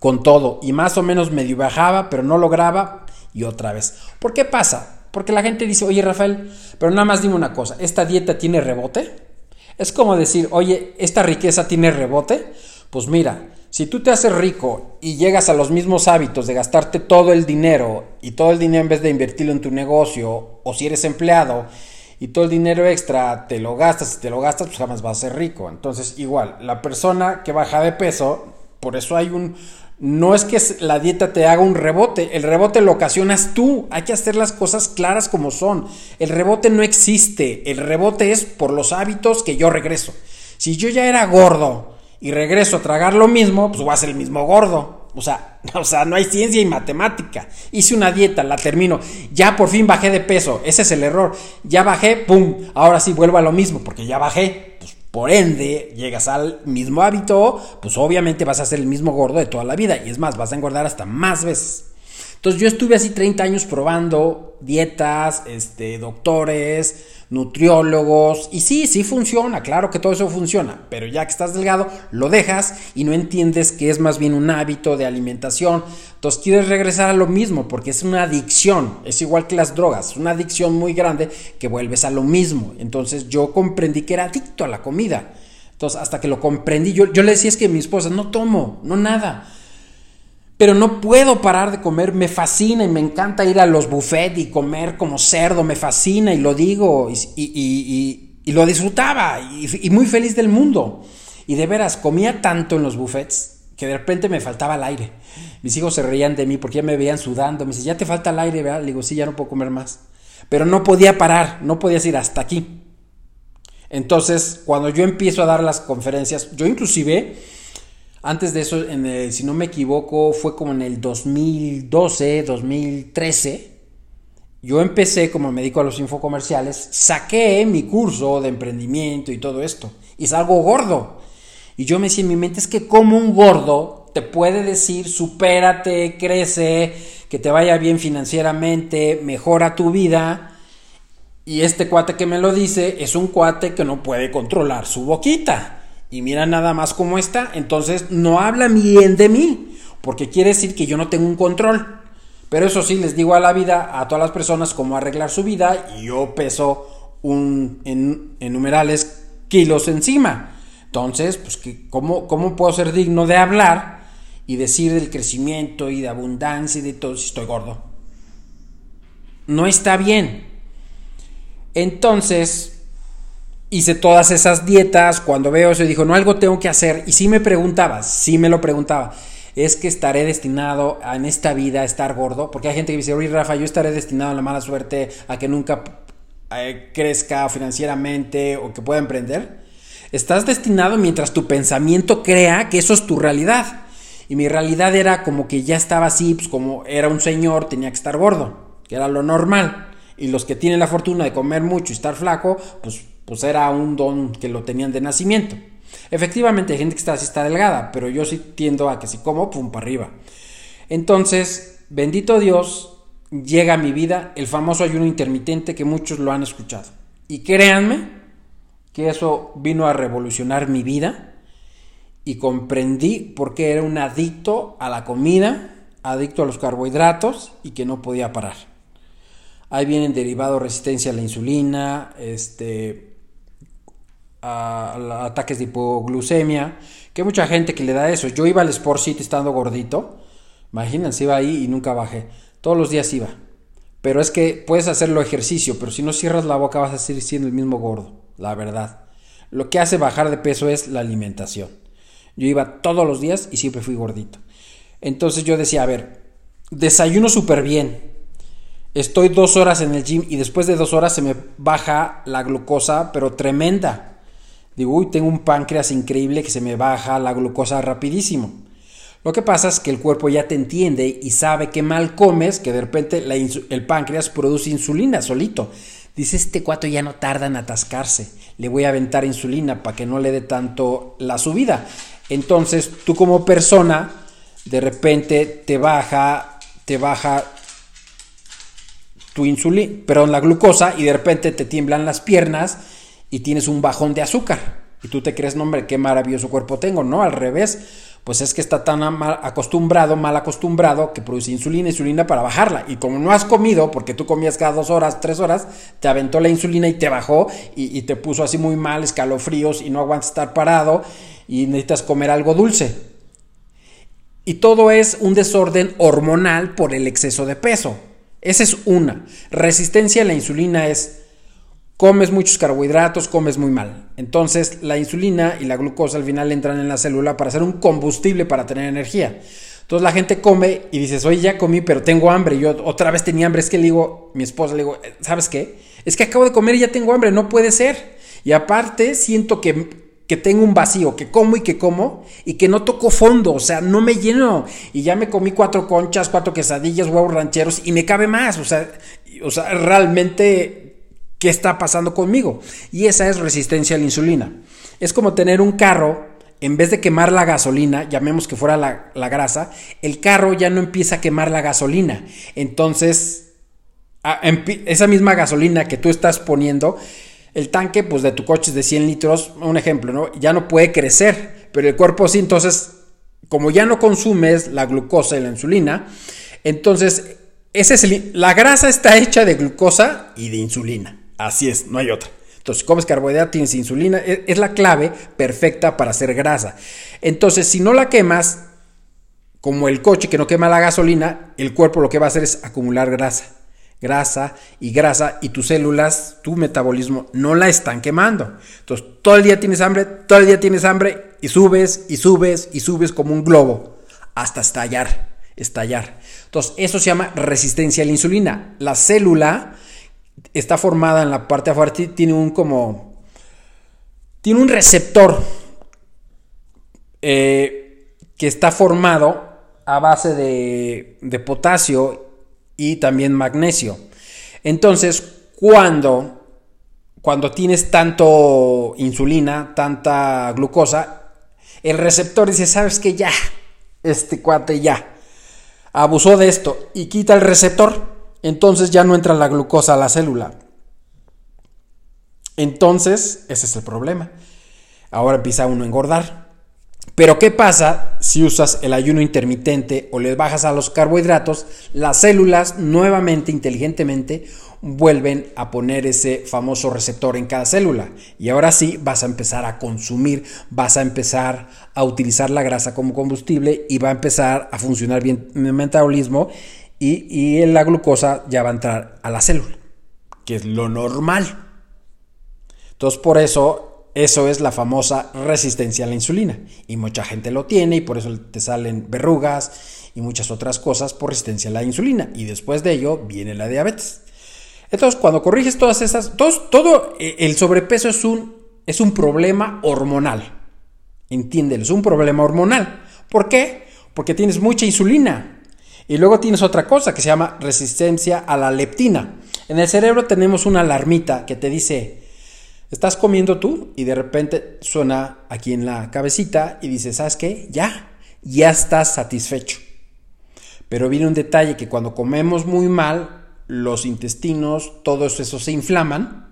con todo. Y más o menos medio bajaba, pero no lograba y otra vez. ¿Por qué pasa? Porque la gente dice, oye Rafael, pero nada más dime una cosa, ¿esta dieta tiene rebote? Es como decir, oye, ¿esta riqueza tiene rebote? Pues mira, si tú te haces rico y llegas a los mismos hábitos de gastarte todo el dinero y todo el dinero en vez de invertirlo en tu negocio o si eres empleado y todo el dinero extra te lo gastas y te lo gastas, pues jamás vas a ser rico. Entonces, igual, la persona que baja de peso, por eso hay un no es que la dieta te haga un rebote, el rebote lo ocasionas tú, hay que hacer las cosas claras como son. El rebote no existe, el rebote es por los hábitos que yo regreso. Si yo ya era gordo y regreso a tragar lo mismo, pues voy a ser el mismo gordo. O sea, no hay ciencia y matemática. Hice una dieta, la termino. Ya por fin bajé de peso. Ese es el error. Ya bajé, pum. Ahora sí vuelvo a lo mismo, porque ya bajé. Pues por ende, llegas al mismo hábito, pues obviamente vas a ser el mismo gordo de toda la vida. Y es más, vas a engordar hasta más veces. Entonces yo estuve así 30 años probando dietas, este, doctores, nutriólogos, y sí, sí funciona, claro que todo eso funciona, pero ya que estás delgado, lo dejas y no entiendes que es más bien un hábito de alimentación. Entonces quieres regresar a lo mismo porque es una adicción, es igual que las drogas, una adicción muy grande que vuelves a lo mismo. Entonces yo comprendí que era adicto a la comida. Entonces hasta que lo comprendí, yo, yo le decía es que mi esposa, no tomo, no nada pero no puedo parar de comer, me fascina y me encanta ir a los buffets y comer como cerdo, me fascina y lo digo y, lo disfrutaba y, muy feliz del mundo. Y de veras, comía tanto en los buffets que de repente me faltaba el aire. Mis hijos se reían de mí porque ya me veían sudando, me dicen, ya te falta el aire, ¿verdad? Le digo, sí, ya no puedo comer más. Pero no podía parar, no podía ir hasta aquí. Entonces, cuando yo empiezo a dar las conferencias, yo inclusive antes de eso, en si no me equivoco, fue como en el 2012, 2013. Yo empecé como me dedico a los infocomerciales, saqué mi curso de emprendimiento y todo esto. Y salgo gordo. Y yo me decía en mi mente, es que como un gordo te puede decir, supérate, crece, que te vaya bien financieramente, mejora tu vida. Y este cuate que me lo dice es un cuate que no puede controlar su boquita y mira nada más cómo está, entonces no habla bien de mí, porque quiere decir que yo no tengo un control. Pero eso sí, les digo a la vida, a todas las personas, cómo arreglar su vida y yo peso un, en, numerales kilos encima. Entonces, pues, que, ¿cómo, ¿cómo puedo ser digno de hablar y decir del crecimiento y de abundancia y de todo si estoy gordo? No está bien. Entonces, hice todas esas dietas, cuando veo eso dijo, no, algo tengo que hacer. Y si me preguntaba, sí me lo preguntaba, es que estaré destinado en esta vida a estar gordo, porque hay gente que dice, oye Rafa, yo estaré destinado a la mala suerte, a que nunca eh, crezca financieramente o que pueda emprender. Estás destinado mientras tu pensamiento crea que eso es tu realidad. Y mi realidad era como que ya estaba así, pues como era un señor, tenía que estar gordo, que era lo normal. Y los que tienen la fortuna de comer mucho y estar flaco, pues pues era un don que lo tenían de nacimiento. Efectivamente hay gente que está así está delgada, pero yo sí tiendo a que si como, pum, para arriba. Entonces, bendito Dios, llega a mi vida el famoso ayuno intermitente que muchos lo han escuchado. Y créanme que eso vino a revolucionar mi vida y comprendí por qué era un adicto a la comida, adicto a los carbohidratos y que no podía parar. Ahí vienen derivados resistencia a la insulina, este, a, ataques de hipoglucemia, que mucha gente que le da eso. Yo iba al Sport City estando gordito, imagínense, iba ahí y nunca bajé. Todos los días iba. Pero es que puedes hacerlo ejercicio, pero si no cierras la boca vas a seguir siendo el mismo gordo, la verdad. Lo que hace bajar de peso es la alimentación. Yo iba todos los días y siempre fui gordito. Entonces yo decía, a ver, desayuno súper bien. Estoy dos horas en el gym y después de dos horas se me baja la glucosa, pero tremenda. Digo, uy, tengo un páncreas increíble que se me baja la glucosa rapidísimo. Lo que pasa es que el cuerpo ya te entiende y sabe que mal comes, que de repente el páncreas produce insulina solito. Dice, este cuato ya no tarda en atascarse, le voy a aventar insulina para que no le dé tanto la subida. Entonces, tú como persona, de repente te baja, te baja tu insulina, perdón, la glucosa y de repente te tiemblan las piernas y tienes un bajón de azúcar. Y tú te crees, no, hombre, qué maravilloso cuerpo tengo. No, al revés. Pues es que está tan acostumbrado, mal acostumbrado, que produce insulina, insulina para bajarla. Y como no has comido, porque tú comías cada dos horas, tres horas, te aventó la insulina y te bajó y, y te puso así muy mal, escalofríos y no aguantas estar parado y necesitas comer algo dulce. Y todo es un desorden hormonal por el exceso de peso. Esa es una. Resistencia a la insulina es comes muchos carbohidratos, comes muy mal. Entonces la insulina y la glucosa al final entran en la célula para hacer un combustible para tener energía. Entonces la gente come y dices, oye, ya comí, pero tengo hambre. Yo otra vez tenía hambre. Es que le digo, mi esposa le digo, ¿sabes qué? Es que acabo de comer y ya tengo hambre, no puede ser. Y aparte siento que, que tengo un vacío, que como y que como y que no toco fondo, o sea, no me lleno. Y ya me comí cuatro conchas, cuatro quesadillas, huevos rancheros y me cabe más. O sea, o sea realmente, ¿qué está pasando conmigo? Y esa es resistencia a la insulina. Es como tener un carro en vez de quemar la gasolina, llamemos que fuera la, la, grasa, el carro ya no empieza a quemar la gasolina. Entonces, esa misma gasolina que tú estás poniendo, el tanque pues, de tu coche es de 100 litros, un ejemplo, ¿no? ya no puede crecer, pero el cuerpo sí, entonces, como ya no consumes la glucosa y la insulina, entonces, ese es la grasa está hecha de glucosa y de insulina. Así es, no hay otra. Entonces, comes carbohidratos, tienes insulina, e, es, la clave perfecta para hacer grasa. Entonces, si no la quemas, como el coche que no quema la gasolina, el cuerpo lo que va a hacer es acumular grasa. Grasa y grasa y tus células, tu metabolismo no la están quemando. Entonces, todo el día tienes hambre, todo el día tienes hambre y subes y subes y subes como un globo hasta estallar, estallar. Entonces, eso se llama resistencia a la insulina. La célula está formada en la parte afuera, tiene un como, tiene un receptor eh, que está formado a base de, de potasio y también magnesio. Entonces, cuando, cuando tienes tanto insulina, tanta glucosa, el receptor dice, sabes que ya, este cuate ya, abusó de esto y quita el receptor entonces ya no entra la glucosa a la célula. Entonces, ese es el problema. Ahora empieza uno a engordar. Pero ¿qué pasa si usas el ayuno intermitente o le bajas a los carbohidratos? Las células nuevamente, inteligentemente, vuelven a poner ese famoso receptor en cada célula. Y ahora sí vas a empezar a consumir, vas a empezar a utilizar la grasa como combustible y va a empezar a funcionar bien el metabolismo y, la glucosa ya va a entrar a la célula, que es lo normal. Entonces, por eso, eso es la famosa resistencia a la insulina. Y mucha gente lo tiene y por eso te salen verrugas y muchas otras cosas por resistencia a la insulina. Y después de ello viene la diabetes. Entonces, cuando corriges todas esas, todo, todo eh, el sobrepeso es un, es un problema hormonal. Entiéndelo, es un problema hormonal. ¿Por qué? Porque tienes mucha insulina. Y luego tienes otra cosa que se llama resistencia a la leptina. En el cerebro tenemos una alarmita que te dice, estás comiendo tú y de repente suena aquí en la cabecita y dice, ¿sabes qué? Ya, ya estás satisfecho. Pero viene un detalle que cuando comemos muy mal, los intestinos, todo eso se inflaman,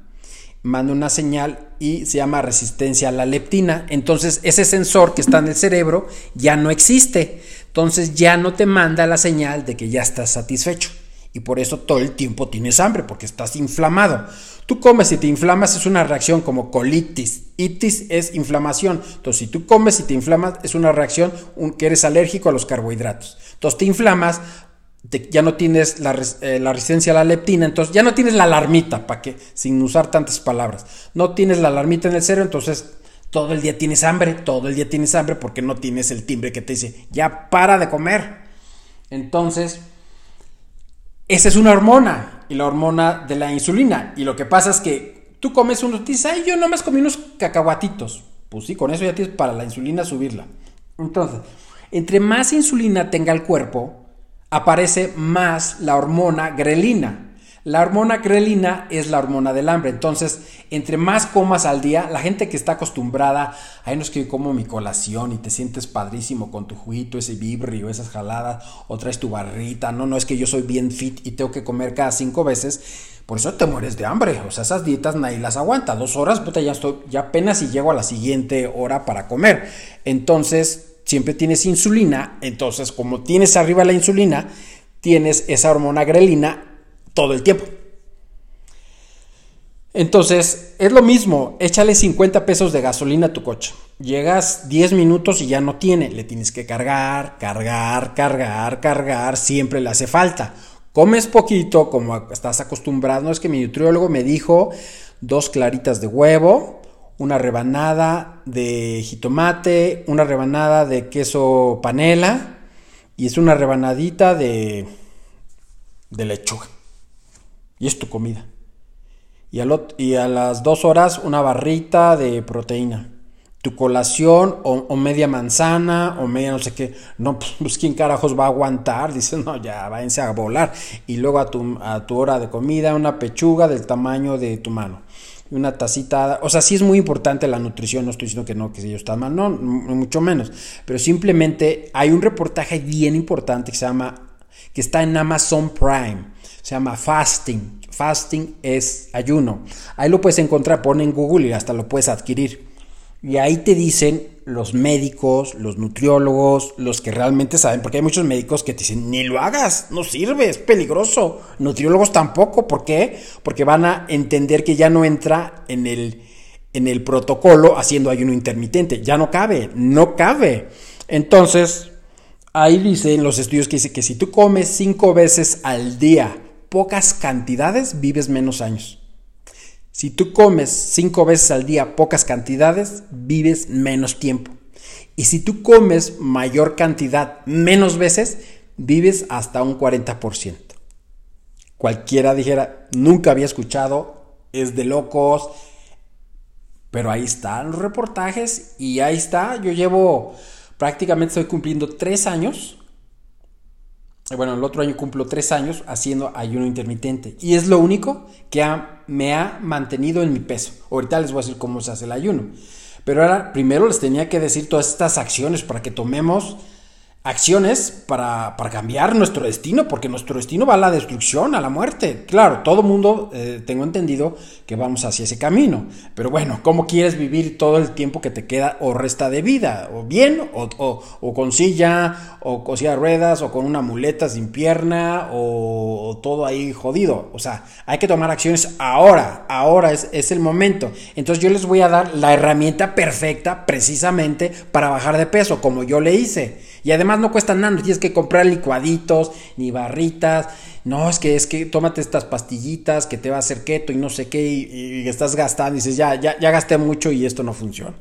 manda una señal y se llama resistencia a la leptina. Entonces ese sensor que está en el cerebro ya no existe entonces ya no te manda la señal de que ya estás satisfecho. Y por eso todo el tiempo tienes hambre, porque estás inflamado. Tú comes y te inflamas, es una reacción como colitis. Itis es inflamación. Entonces, si tú comes y te inflamas, es una reacción que eres alérgico a los carbohidratos. Entonces, te inflamas, ya no tienes la, eh, la, resistencia a la leptina, entonces ya no tienes la alarmita, para que, sin usar tantas palabras. No tienes la alarmita en el cerebro, entonces todo el día tienes hambre, todo el día tienes hambre porque no tienes el timbre que te dice, ya para de comer. Entonces, esa es una hormona, y la hormona de la insulina. Y lo que pasa es que tú comes unos, dices, ay, yo nomás comí unos cacahuatitos. Pues sí, con eso ya tienes para la insulina subirla. Entonces, entre más insulina tenga el cuerpo, aparece más la hormona grelina. La hormona grelina es la hormona del hambre. Entonces, entre más comas al día, la gente que está acostumbrada, hay unos que como mi colación y te sientes padrísimo con tu juguito, ese vibrio, esas jaladas, o traes tu barrita. No, no es que yo soy bien fit y tengo que comer cada cinco veces. Por eso te mueres de hambre. O sea, esas dietas nadie las aguanta. Dos horas, puta, ya estoy, ya apenas si llego a la siguiente hora para comer. Entonces, siempre tienes insulina. Entonces, como tienes arriba la insulina, tienes esa hormona grelina todo el tiempo. Entonces, es lo mismo, échale 50 pesos de gasolina a tu coche. Llegas 10 minutos y ya no tiene, le tienes que cargar, cargar, cargar, cargar, siempre le hace falta. Comes poquito, como estás acostumbrado, no es que mi nutriólogo me dijo dos claritas de huevo, una rebanada de jitomate, una rebanada de queso panela y es una rebanadita de, de lechuga. Y es tu comida. Y, a las dos horas una barrita de proteína. Tu colación o, media manzana o media no sé qué. No, pues, pues quién carajos va a aguantar. Dices, no, ya váyanse a volar. Y luego a tu, a tu hora de comida una pechuga del tamaño de tu mano una tacita, o sea, sí es muy importante la nutrición, no estoy diciendo que no, que si ellos están mal, no, mucho menos, pero simplemente hay un reportaje bien importante que se llama, que está en Amazon Prime, se llama Fasting, Fasting es ayuno, ahí lo puedes encontrar, pon en Google y hasta lo puedes adquirir, y ahí te dicen los médicos, los nutriólogos, los que realmente saben, porque hay muchos médicos que te dicen, ni lo hagas, no sirve, es peligroso. Nutriólogos tampoco, ¿por qué? Porque van a entender que ya no entra en el, en el protocolo haciendo ayuno intermitente, ya no cabe, no cabe. Entonces, ahí dice en los estudios que dice que si tú comes cinco veces al día pocas cantidades, vives menos años. Si tú comes cinco veces al día pocas cantidades, vives menos tiempo. Y si tú comes mayor cantidad menos veces, vives hasta un 40%. Cualquiera dijera, nunca había escuchado, es de locos. Pero ahí están los reportajes y ahí está. Yo llevo prácticamente, estoy cumpliendo tres años bueno, el otro año cumplo tres años haciendo ayuno intermitente. Y es lo único que me ha mantenido en mi peso. Ahorita les voy a decir cómo se hace el ayuno. Pero ahora primero les tenía que decir todas estas acciones para que tomemos acciones para, cambiar nuestro destino, porque nuestro destino va a la destrucción, a la muerte. Claro, todo mundo, eh, tengo entendido que vamos hacia ese camino, pero bueno, ¿cómo quieres vivir todo el tiempo que te queda o resta de vida? ¿O bien? ¿O, con silla? ¿O con de ruedas? ¿O con una muleta sin pierna? ¿O, todo ahí jodido? O sea, hay que tomar acciones ahora, ahora es, es el momento. Entonces yo les voy a dar la herramienta perfecta precisamente para bajar de peso, como yo le hice. Y además no cuesta nada, no tienes que comprar licuaditos, ni barritas. No, es que es que tómate estas pastillitas que te va a hacer keto y no sé qué, y, estás gastando, y dices, ya, ya, ya gasté mucho y esto no funciona.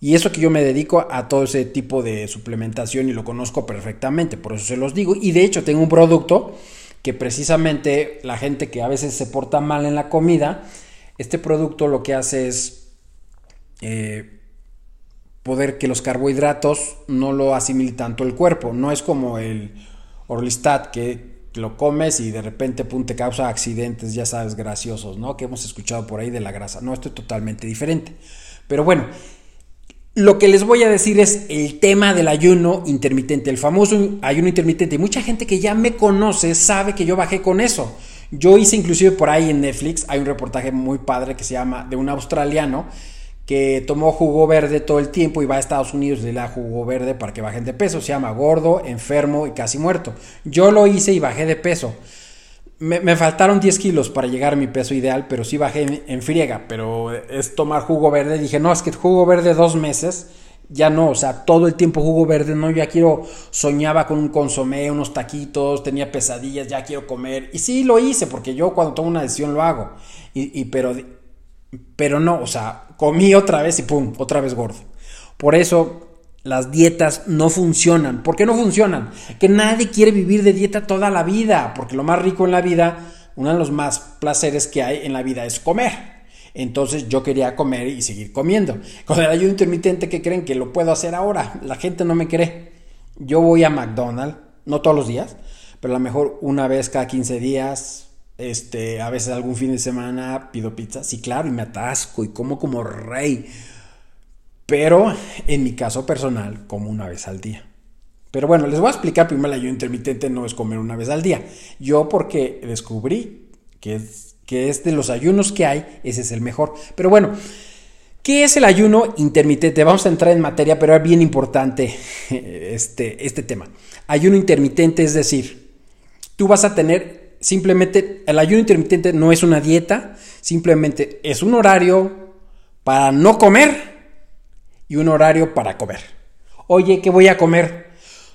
Y eso que yo me dedico a todo ese tipo de suplementación y lo conozco perfectamente, por eso se los digo. Y de hecho tengo un producto que precisamente la gente que a veces se porta mal en la comida, este producto lo que hace es eh, poder que los carbohidratos no lo asimile tanto el cuerpo. No es como el Orlistat que lo comes y de repente pum, causa accidentes, ya sabes, graciosos, ¿no? Que hemos escuchado por ahí de la grasa. No, esto es totalmente diferente. Pero bueno, lo que les voy a decir es el tema del ayuno intermitente, el famoso ayuno intermitente. Mucha gente que ya me conoce sabe que yo bajé con eso. Yo hice inclusive por ahí en Netflix, hay un reportaje muy padre que se llama de un australiano que tomó jugo verde todo el tiempo y va a Estados Unidos y le da jugo verde para que bajen de peso. Se llama gordo, enfermo y casi muerto. Yo lo hice y bajé de peso. Me, faltaron 10 kilos para llegar a mi peso ideal, pero sí bajé en, friega. Pero es tomar jugo verde. Dije, no, es que jugo verde dos meses. Ya no, o sea, todo el tiempo jugo verde, no, ya quiero, soñaba con un consomé, unos taquitos, tenía pesadillas, ya quiero comer. Y sí lo hice, porque yo cuando tomo una decisión lo hago. Y, y pero pero no, o sea, comí otra vez y pum, otra vez gordo. Por eso las dietas no funcionan. ¿Por qué no funcionan? Que nadie quiere vivir de dieta toda la vida, porque lo más rico en la vida, uno de los más placeres que hay en la vida es comer. Entonces yo quería comer y seguir comiendo. Con el ayuno intermitente, que creen que lo puedo hacer ahora? La gente no me cree. Yo voy a McDonald's, no todos los días, pero a lo mejor una vez cada 15 días, este, a veces algún fin de semana pido pizza, sí, claro, y me atasco y como como rey. Pero en mi caso personal, como una vez al día. Pero bueno, les voy a explicar primero el ayuno intermitente no es comer una vez al día. Yo porque descubrí que es, que de los ayunos que hay, ese es el mejor. Pero bueno, ¿qué es el ayuno intermitente? Vamos a entrar en materia, pero es bien importante este, este tema. Ayuno intermitente es decir, tú vas a tener simplemente el ayuno intermitente no es una dieta, simplemente es un horario para no comer y un horario para comer. Oye, ¿qué voy a comer?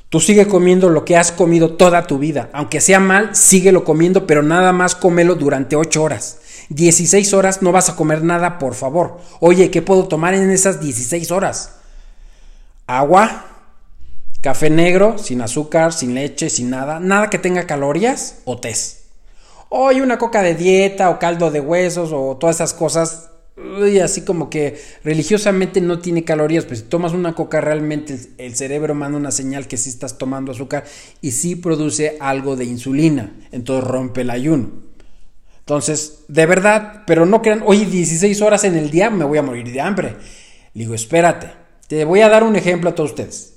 Tú sigue comiendo lo que has comido toda tu vida. Aunque sea mal, síguelo comiendo, pero nada más cómelo durante 8 horas. 16 horas no vas a comer nada, por favor. Oye, ¿qué puedo tomar en esas 16 horas? Agua, Café negro, sin azúcar, sin leche, sin nada, nada que tenga calorías o tés. Hoy una coca de dieta o caldo de huesos o todas esas cosas, y así como que religiosamente no tiene calorías, pues si tomas una coca realmente el cerebro manda una señal que sí estás tomando azúcar y sí produce algo de insulina, entonces rompe el ayuno. Entonces, de verdad, pero no crean, oye, 16 horas en el día me voy a morir de hambre. Le digo, espérate, te voy a dar un ejemplo a todos ustedes.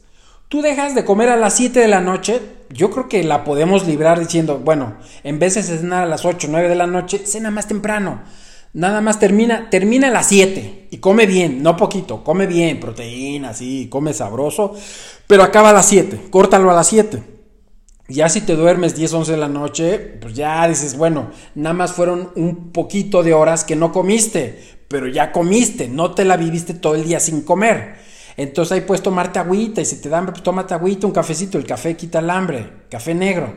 Tú dejas de comer a las 7 de la noche, yo creo que la podemos librar diciendo, bueno, en vez de cenar a las 8, 9 de la noche, cena más temprano. Nada más termina, termina a las 7 y come bien, no poquito, come bien, proteína, sí, come sabroso, pero acaba a las 7, córtalo a las 7. Ya si te duermes 10, 11 de la noche, pues ya dices, bueno, nada más fueron un poquito de horas que no comiste, pero ya comiste, no te la viviste todo el día sin comer. Entonces ahí puedes tomarte agüita y si te da hambre, pues tómate agüita, un cafecito, el café quita el hambre, café negro.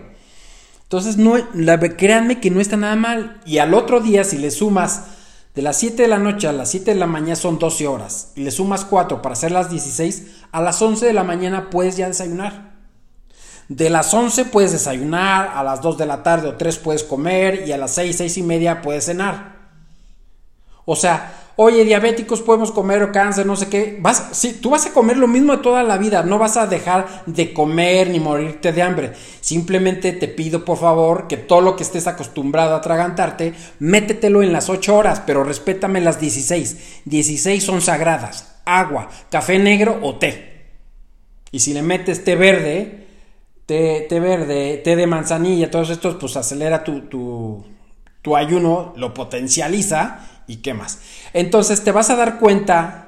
Entonces no, la, créanme que no está nada mal. Y al otro día, si le sumas de las 7 de la noche a las 7 de la mañana son 12 horas, y le sumas 4 para hacer las 16, a las 11 de la mañana puedes ya desayunar. De las 11 puedes desayunar, a las 2 de la tarde o 3 puedes comer y a las 6, 6 y media puedes cenar. O sea, oye, diabéticos podemos comer o cáncer, no sé qué. Vas, sí, tú vas a comer lo mismo de toda la vida, no vas a dejar de comer ni morirte de hambre. Simplemente te pido por favor que todo lo que estés acostumbrado a atragantarte, métetelo en las 8 horas, pero respétame las 16. 16 son sagradas. Agua, café negro o té. Y si le metes té verde, té, verde, té de manzanilla, todos estos, pues acelera tu, tu, tu ayuno, lo potencializa y qué más. Entonces te vas a dar cuenta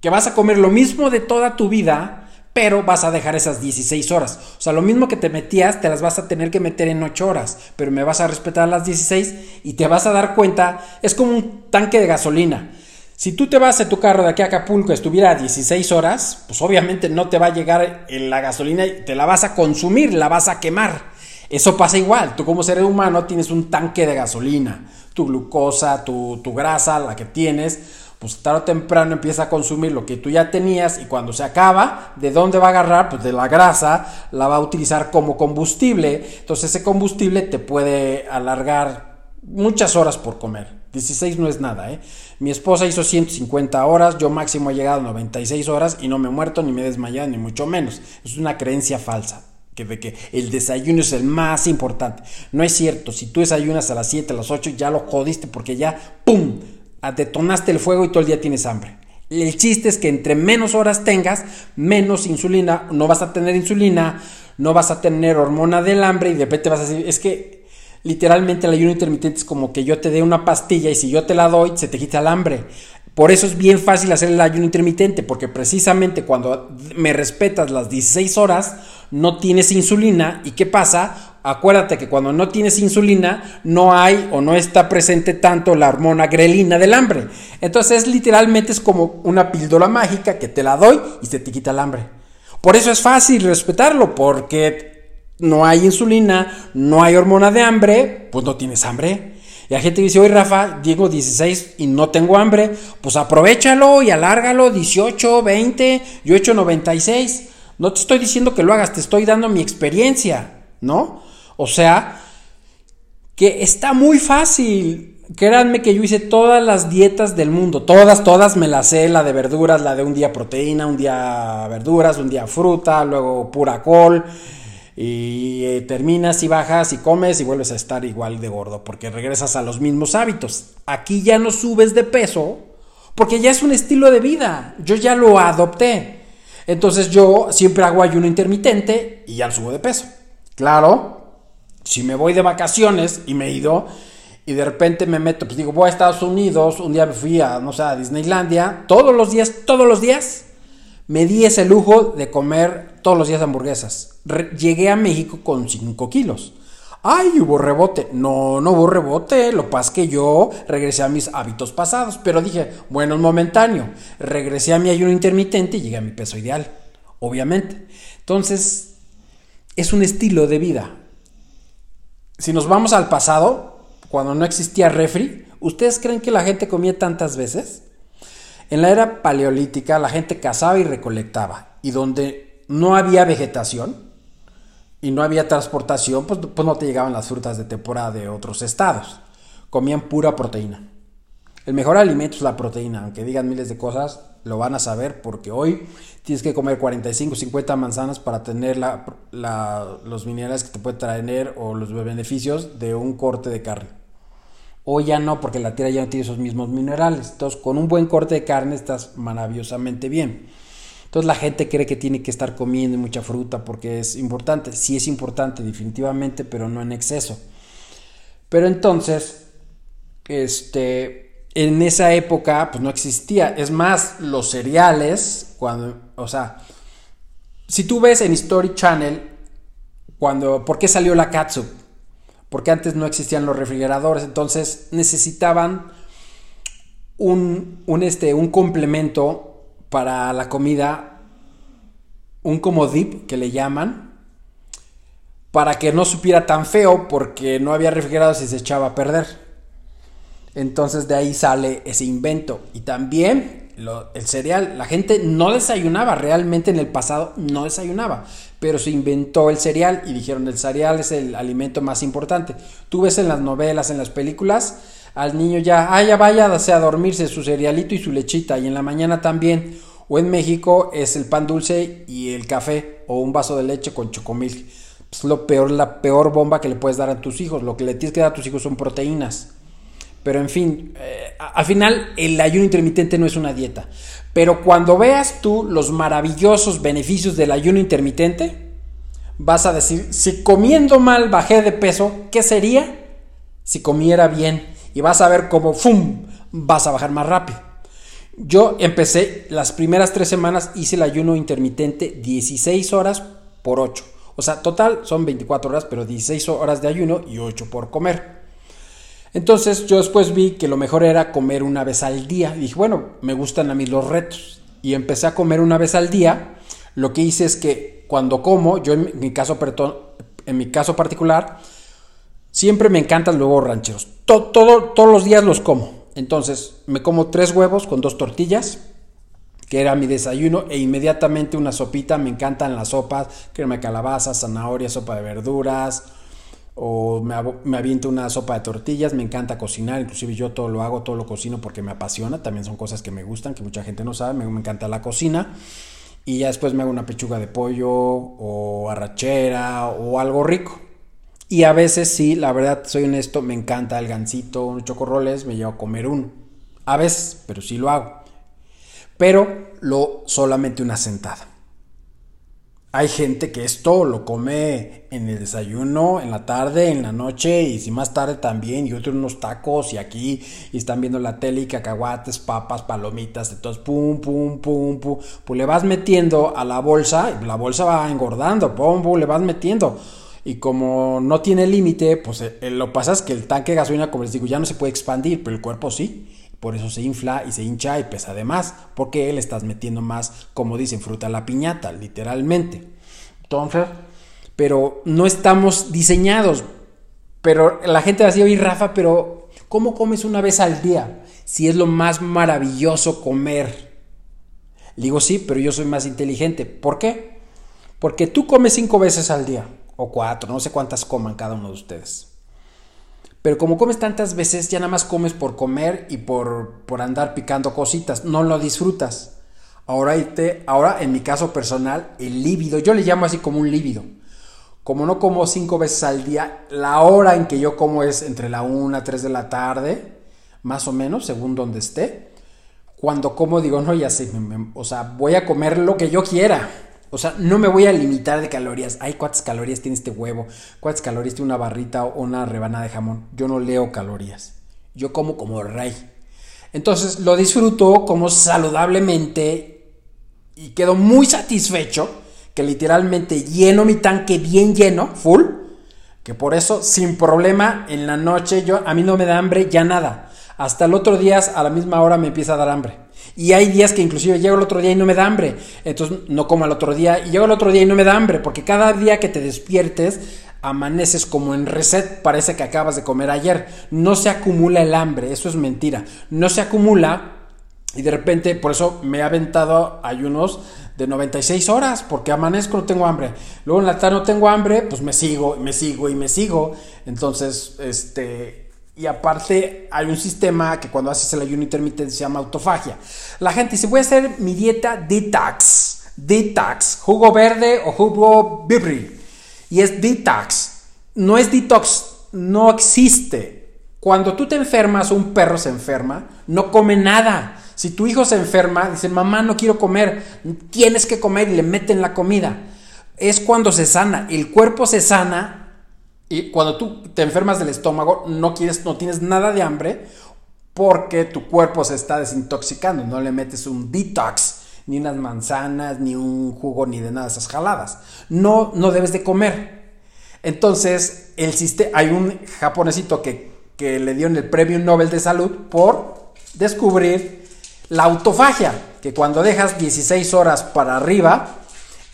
que vas a comer lo mismo de toda tu vida, pero vas a dejar esas 16 horas. O sea, lo mismo que te metías, te las vas a tener que meter en 8 horas, pero me vas a respetar las 16 y te vas a dar cuenta, es como un tanque de gasolina. Si tú te vas a tu carro de aquí a Acapulco estuviera a 16 horas, pues obviamente no te va a llegar en la gasolina y te la vas a consumir, la vas a quemar. Eso pasa igual, tú como ser humano tienes un tanque de gasolina, tu glucosa, tu, tu grasa, la que tienes, pues tarde o temprano empieza a consumir lo que tú ya tenías y cuando se acaba, ¿de dónde va a agarrar? Pues de la grasa, la va a utilizar como combustible, entonces ese combustible te puede alargar muchas horas por comer. 16 no es nada, ¿eh? Mi esposa hizo 150 horas, yo máximo he llegado a 96 horas y no me he muerto, ni me he desmayado, ni mucho menos. Es una creencia falsa, que de que el desayuno es el más importante. No es cierto, si tú desayunas a las 7, a las 8, ya lo jodiste porque ya, ¡pum!, detonaste el fuego y todo el día tienes hambre. El chiste es que entre menos horas tengas, menos insulina, no vas a tener insulina, no vas a tener hormona del hambre y de repente vas a decir, es que literalmente el ayuno intermitente es como que yo te dé una pastilla y si yo te la doy, se te quita el hambre. Por eso es bien fácil hacer el ayuno intermitente, porque precisamente cuando me respetas las 16 horas, no tienes insulina. ¿Y qué pasa? Acuérdate que cuando no tienes insulina, no hay o no está presente tanto la hormona grelina del hambre. Entonces, literalmente es como una píldora mágica que te la doy y se te quita el hambre. Por eso es fácil respetarlo, porque no hay insulina, no hay hormona de hambre, pues no tienes hambre. Y hay gente dice, oye Rafa, digo 16 y no tengo hambre, pues aprovechalo y alárgalo, 18, 20, yo he hecho 96. No te estoy diciendo que lo hagas, te estoy dando mi experiencia, ¿no? O sea, que está muy fácil. Créanme que yo hice todas las dietas del mundo, todas, todas me las sé, la de verduras, la de un día proteína, un día verduras, un día fruta, luego pura col, y eh, terminas y bajas y comes y vuelves a estar igual de gordo porque regresas a los mismos hábitos. Aquí ya no subes de peso porque ya es un estilo de vida. Yo ya lo adopté. Entonces yo siempre hago ayuno intermitente y ya subo de peso. Claro, si me voy de vacaciones y me ido y de repente me meto, pues digo, voy a Estados Unidos, un día me fui a, no sé, a Disneylandia, todos los días, todos los días me di ese lujo de comer todos los días hamburguesas. llegué a México con 5 kilos. ¡Ay, hubo rebote! No, no hubo rebote. Lo pasa que yo regresé a mis hábitos pasados. Pero dije, bueno, es momentáneo. Regresé a mi ayuno intermitente y llegué a mi peso ideal. Obviamente. Entonces, es un estilo de vida. Si nos vamos al pasado, cuando no existía refri, ¿ustedes creen que la gente comía tantas veces? En la era paleolítica la gente cazaba y recolectaba, y donde no había vegetación y no había transportación, pues, pues no te llegaban las frutas de temporada de otros estados. Comían pura proteína. El mejor alimento es la proteína, aunque digan miles de cosas, lo van a saber porque hoy tienes que comer 45, 50 manzanas para tener los minerales que te puede traer o los beneficios de un corte de carne. Hoy ya no, porque la tierra ya no tiene esos mismos minerales. Entonces, con un buen corte de carne estás maravillosamente bien. Entonces, la gente cree que tiene que estar comiendo mucha fruta porque es importante. Sí es importante, definitivamente, pero no en exceso. Pero entonces, este, en esa época pues no existía. Es más, los cereales, cuando, o sea, si tú ves en History Channel, cuando, ¿por qué salió la catsup? Porque antes no existían los refrigeradores, entonces necesitaban un, un, este, un complemento para la comida, un como dip que le llaman, para que no supiera tan feo porque no había refrigeradores y se echaba a perder. Entonces de ahí sale ese invento. Y también el cereal, la gente no desayunaba, realmente en el pasado no desayunaba, pero se inventó el cereal y dijeron el cereal es el alimento más importante. Tú ves en las novelas, en las películas, al niño ya, ah, ya vaya a dormirse su cerealito y su lechita, y en la mañana también. O en México es el pan dulce y el café, o un vaso de leche con chocomil. Es lo peor, la peor bomba que le puedes dar a tus hijos. Lo que le tienes que dar a tus hijos son proteínas. Pero en fin, eh, al final el ayuno intermitente no es una dieta. Pero cuando veas tú los maravillosos beneficios del ayuno intermitente, vas a decir, si comiendo mal bajé de peso, ¿qué sería si comiera bien? Y vas a ver cómo, ¡fum!, vas a bajar más rápido. Yo empecé las primeras tres semanas, hice el ayuno intermitente 16 horas por 8. O sea, total son 24 horas, pero 16 horas de ayuno y 8 por comer. Entonces yo después vi que lo mejor era comer una vez al día. Y dije, bueno, me gustan a mí los retos. Y empecé a comer una vez al día. Lo que hice es que cuando como, yo en mi caso, en mi caso particular, siempre me encantan huevos rancheros. Todo, todos los días los como. Entonces me como tres huevos con dos tortillas, que era mi desayuno, e inmediatamente una sopita. Me encantan las sopas, crema de calabaza, zanahoria, sopa de verduras, o me, me, aviento una sopa de tortillas, me encanta cocinar, inclusive yo todo lo hago, todo lo cocino porque me apasiona, también son cosas que me gustan, que mucha gente no sabe, me, me encanta la cocina, y ya después me hago una pechuga de pollo o arrachera o algo rico. Y a veces sí, la verdad, soy honesto, me encanta el gansito, unos chocorroles, me llevo a comer uno. A veces, pero sí lo hago. Pero lo solamente una sentada. Hay gente que esto lo come en el desayuno, en la tarde, en la noche y si más tarde también y otros unos tacos y aquí y están viendo la tele y cacahuates, papas, palomitas, todos pum, pum, pum, pum. Pues le vas metiendo a la bolsa y la bolsa va engordando, pum, pum, le vas metiendo. Y como no tiene límite, pues eh, lo pasa es que el tanque de gasolina, como les digo, ya no se puede expandir, pero el cuerpo sí. Por eso se infla y se hincha y pesa de más, porque le estás metiendo más, como dicen, fruta a la piñata, literalmente. Entonces, pero no estamos diseñados. Pero la gente va a decir, oye Rafa, pero ¿cómo comes una vez al día? Si es lo más maravilloso comer. Le digo, sí, pero yo soy más inteligente. ¿Por qué? Porque tú comes cinco veces al día, o cuatro, no sé cuántas coman cada uno de ustedes. Pero como comes tantas veces, ya nada más comes por comer y por, por andar picando cositas, no lo disfrutas. Ahora, ahora, en mi caso personal, el líbido, yo le llamo así como un líbido. Como no como cinco veces al día, la hora en que yo como es entre la una, tres de la tarde, más o menos, según donde esté. Cuando como digo, no, ya sé, o sea, voy a comer lo que yo quiera. O sea, no me voy a limitar de calorías. Ay, ¿cuántas calorías tiene este huevo? ¿Cuántas calorías tiene una barrita o una rebanada de jamón? Yo no leo calorías. Yo como como rey. Entonces lo disfruto como saludablemente y quedo muy satisfecho que literalmente lleno mi tanque bien lleno, full, que por eso sin problema en la noche yo a mí no me da hambre ya nada. Hasta el otro día a la misma hora me empieza a dar hambre. Y hay días que inclusive llego el otro día y no me da hambre. Entonces no como el otro día y llego el otro día y no me da hambre. Porque cada día que te despiertes amaneces como en reset. Parece que acabas de comer ayer. No se acumula el hambre. Eso es mentira. No se acumula. Y de repente, por eso me he aventado ayunos de 96 horas, porque amanezco, no tengo hambre. Luego en la tarde no tengo hambre, pues me sigo, me sigo y me sigo. Entonces, este, y aparte hay un sistema que cuando haces el ayuno intermitente se llama autofagia. La gente dice, voy a hacer mi dieta detox, detox, jugo verde o jugo bibri. Y es detox. No es detox, no existe. Cuando tú te enfermas o un perro se enferma, no come nada si tu hijo se enferma, dice, mamá, no quiero comer, tienes que comer y le meten la comida. Es cuando se sana, el cuerpo se sana y cuando tú te enfermas del estómago, no, quieres, no tienes nada de hambre porque tu cuerpo se está desintoxicando, no le metes un detox, ni unas manzanas, ni un jugo, ni de nada de esas jaladas. No, no debes de comer. Entonces, el sistema, hay un japonesito que, que le dio en el premio Nobel de Salud por descubrir la autofagia, que cuando dejas 16 horas para arriba,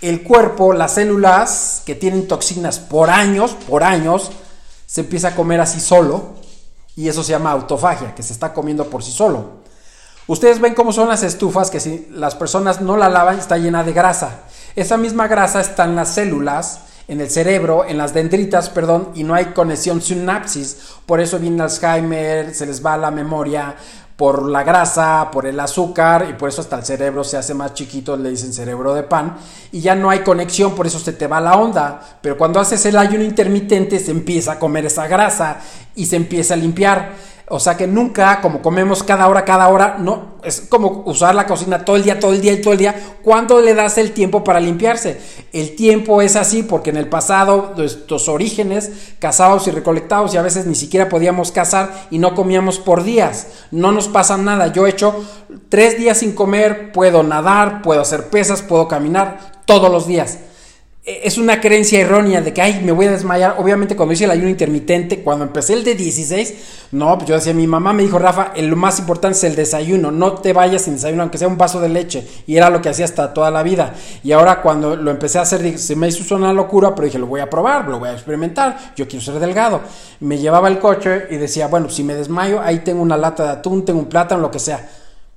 el cuerpo, las células que tienen toxinas por años, por años, se empieza a comer así solo y eso se llama autofagia, que se está comiendo por sí solo. Ustedes ven cómo son las estufas, que si las personas no la lavan está llena de grasa. Esa misma grasa está en las células, en el cerebro, en las dendritas, perdón, y no hay conexión sinapsis. Por eso viene Alzheimer, se les va la memoria, por la grasa, por el azúcar y por eso hasta el cerebro se hace más chiquito, le dicen cerebro de pan y ya no hay conexión, por eso se te va la onda. Pero cuando haces el ayuno intermitente se empieza a comer esa grasa y se empieza a limpiar. O sea que nunca, como comemos cada hora, cada hora, no, es como usar la cocina todo el día, todo el día y todo el día. ¿Cuándo le das el tiempo para limpiarse? El tiempo es así porque en el pasado, nuestros orígenes, cazábamos y recolectábamos y a veces ni siquiera podíamos cazar y no comíamos por días. No nos pasa nada. Yo he hecho tres días sin comer, puedo nadar, puedo hacer pesas, puedo caminar todos los días. E, es una creencia errónea de que, ay, me voy a desmayar. Obviamente cuando hice el ayuno intermitente, cuando empecé el de 16, no, pues yo decía, mi mamá me dijo, Rafa, lo más importante es el desayuno, no te vayas sin desayuno, aunque sea un vaso de leche. Y era lo que hacía hasta toda la vida. Y ahora cuando lo empecé a hacer, se me hizo una locura, pero dije, lo voy a probar, lo voy a experimentar, yo quiero ser delgado. Me llevaba el coche y decía, bueno, si me desmayo, ahí tengo una lata de atún, tengo un plátano, lo que sea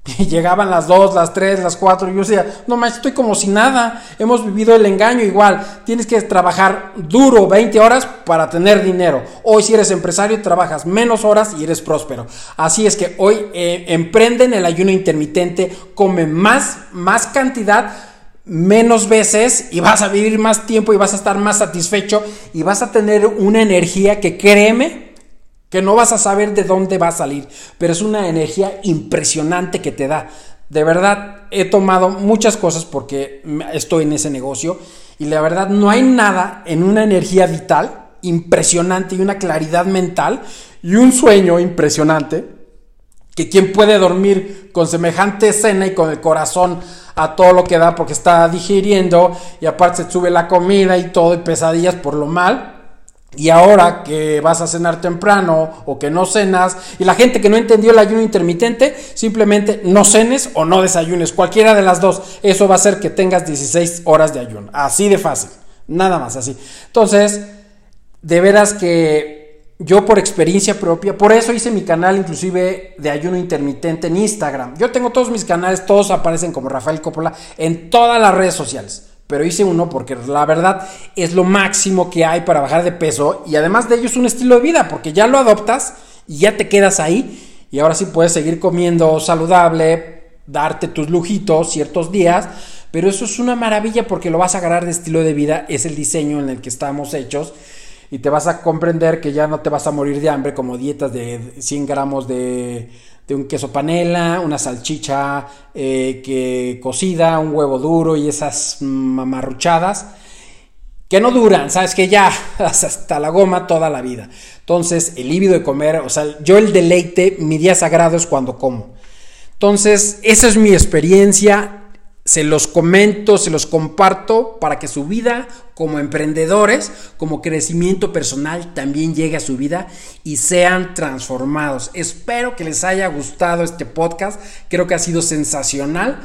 y llegaban las 2, las 3, las 4, y yo decía, no más, estoy como si nada, hemos vivido el engaño igual, tienes que trabajar duro 20 horas para tener dinero. Hoy si eres empresario trabajas menos horas y eres próspero. Así es que hoy eh, emprenden el ayuno intermitente, come más, más cantidad, menos veces y vas a vivir más tiempo y vas a estar más satisfecho y vas a tener una energía que créeme, que no vas a saber de dónde va a salir, pero es una energía impresionante que te da. De verdad, he tomado muchas cosas porque estoy en ese negocio y la verdad no hay nada en una energía vital impresionante y una claridad mental y un sueño impresionante que quien puede dormir con semejante escena y con el corazón a todo lo que da porque está digiriendo y aparte se sube la comida y todo y pesadillas por lo mal, y ahora que vas a cenar temprano o que no cenas, y la gente que no entendió el ayuno intermitente, simplemente no cenes o no desayunes, cualquiera de las dos. Eso va a hacer que tengas 16 horas de ayuno. Así de fácil, nada más así. Entonces, de veras que yo por experiencia propia, por eso hice mi canal inclusive de ayuno intermitente en Instagram. Yo tengo todos mis canales, todos aparecen como Rafael Coppola en todas las redes sociales pero hice uno porque la verdad es lo máximo que hay para bajar de peso y además de ello es un estilo de vida porque ya lo adoptas y ya te quedas ahí y ahora sí puedes seguir comiendo saludable, darte tus lujitos ciertos días, pero eso es una maravilla porque lo vas a agarrar de estilo de vida, es el diseño en el que estamos hechos y te vas a comprender que ya no te vas a morir de hambre como dietas de 100 gramos de de un queso panela, una salchicha eh, que cocida, un huevo duro y esas mamarruchadas que no duran, sabes que ya hasta la goma toda la vida. Entonces, el líbido de comer, o sea, yo el deleite, mi día sagrado es cuando como. Entonces, esa es mi experiencia se los comento, se los comparto para que su vida como emprendedores, como crecimiento personal también llegue a su vida y sean transformados. Espero que les haya gustado este podcast, creo que ha sido sensacional.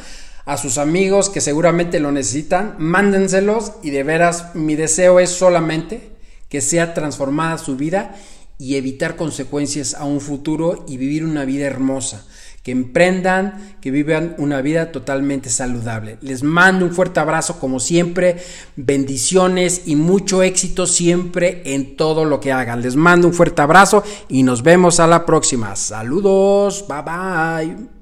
A sus amigos que seguramente lo necesitan, mándenselos y de veras mi deseo es solamente que sea transformada su vida y evitar consecuencias a un futuro y vivir una vida hermosa que emprendan, que vivan una vida totalmente saludable. Les mando un fuerte abrazo como siempre, bendiciones y mucho éxito siempre en todo lo que hagan. Les mando un fuerte abrazo y nos vemos a la próxima. Saludos, bye bye.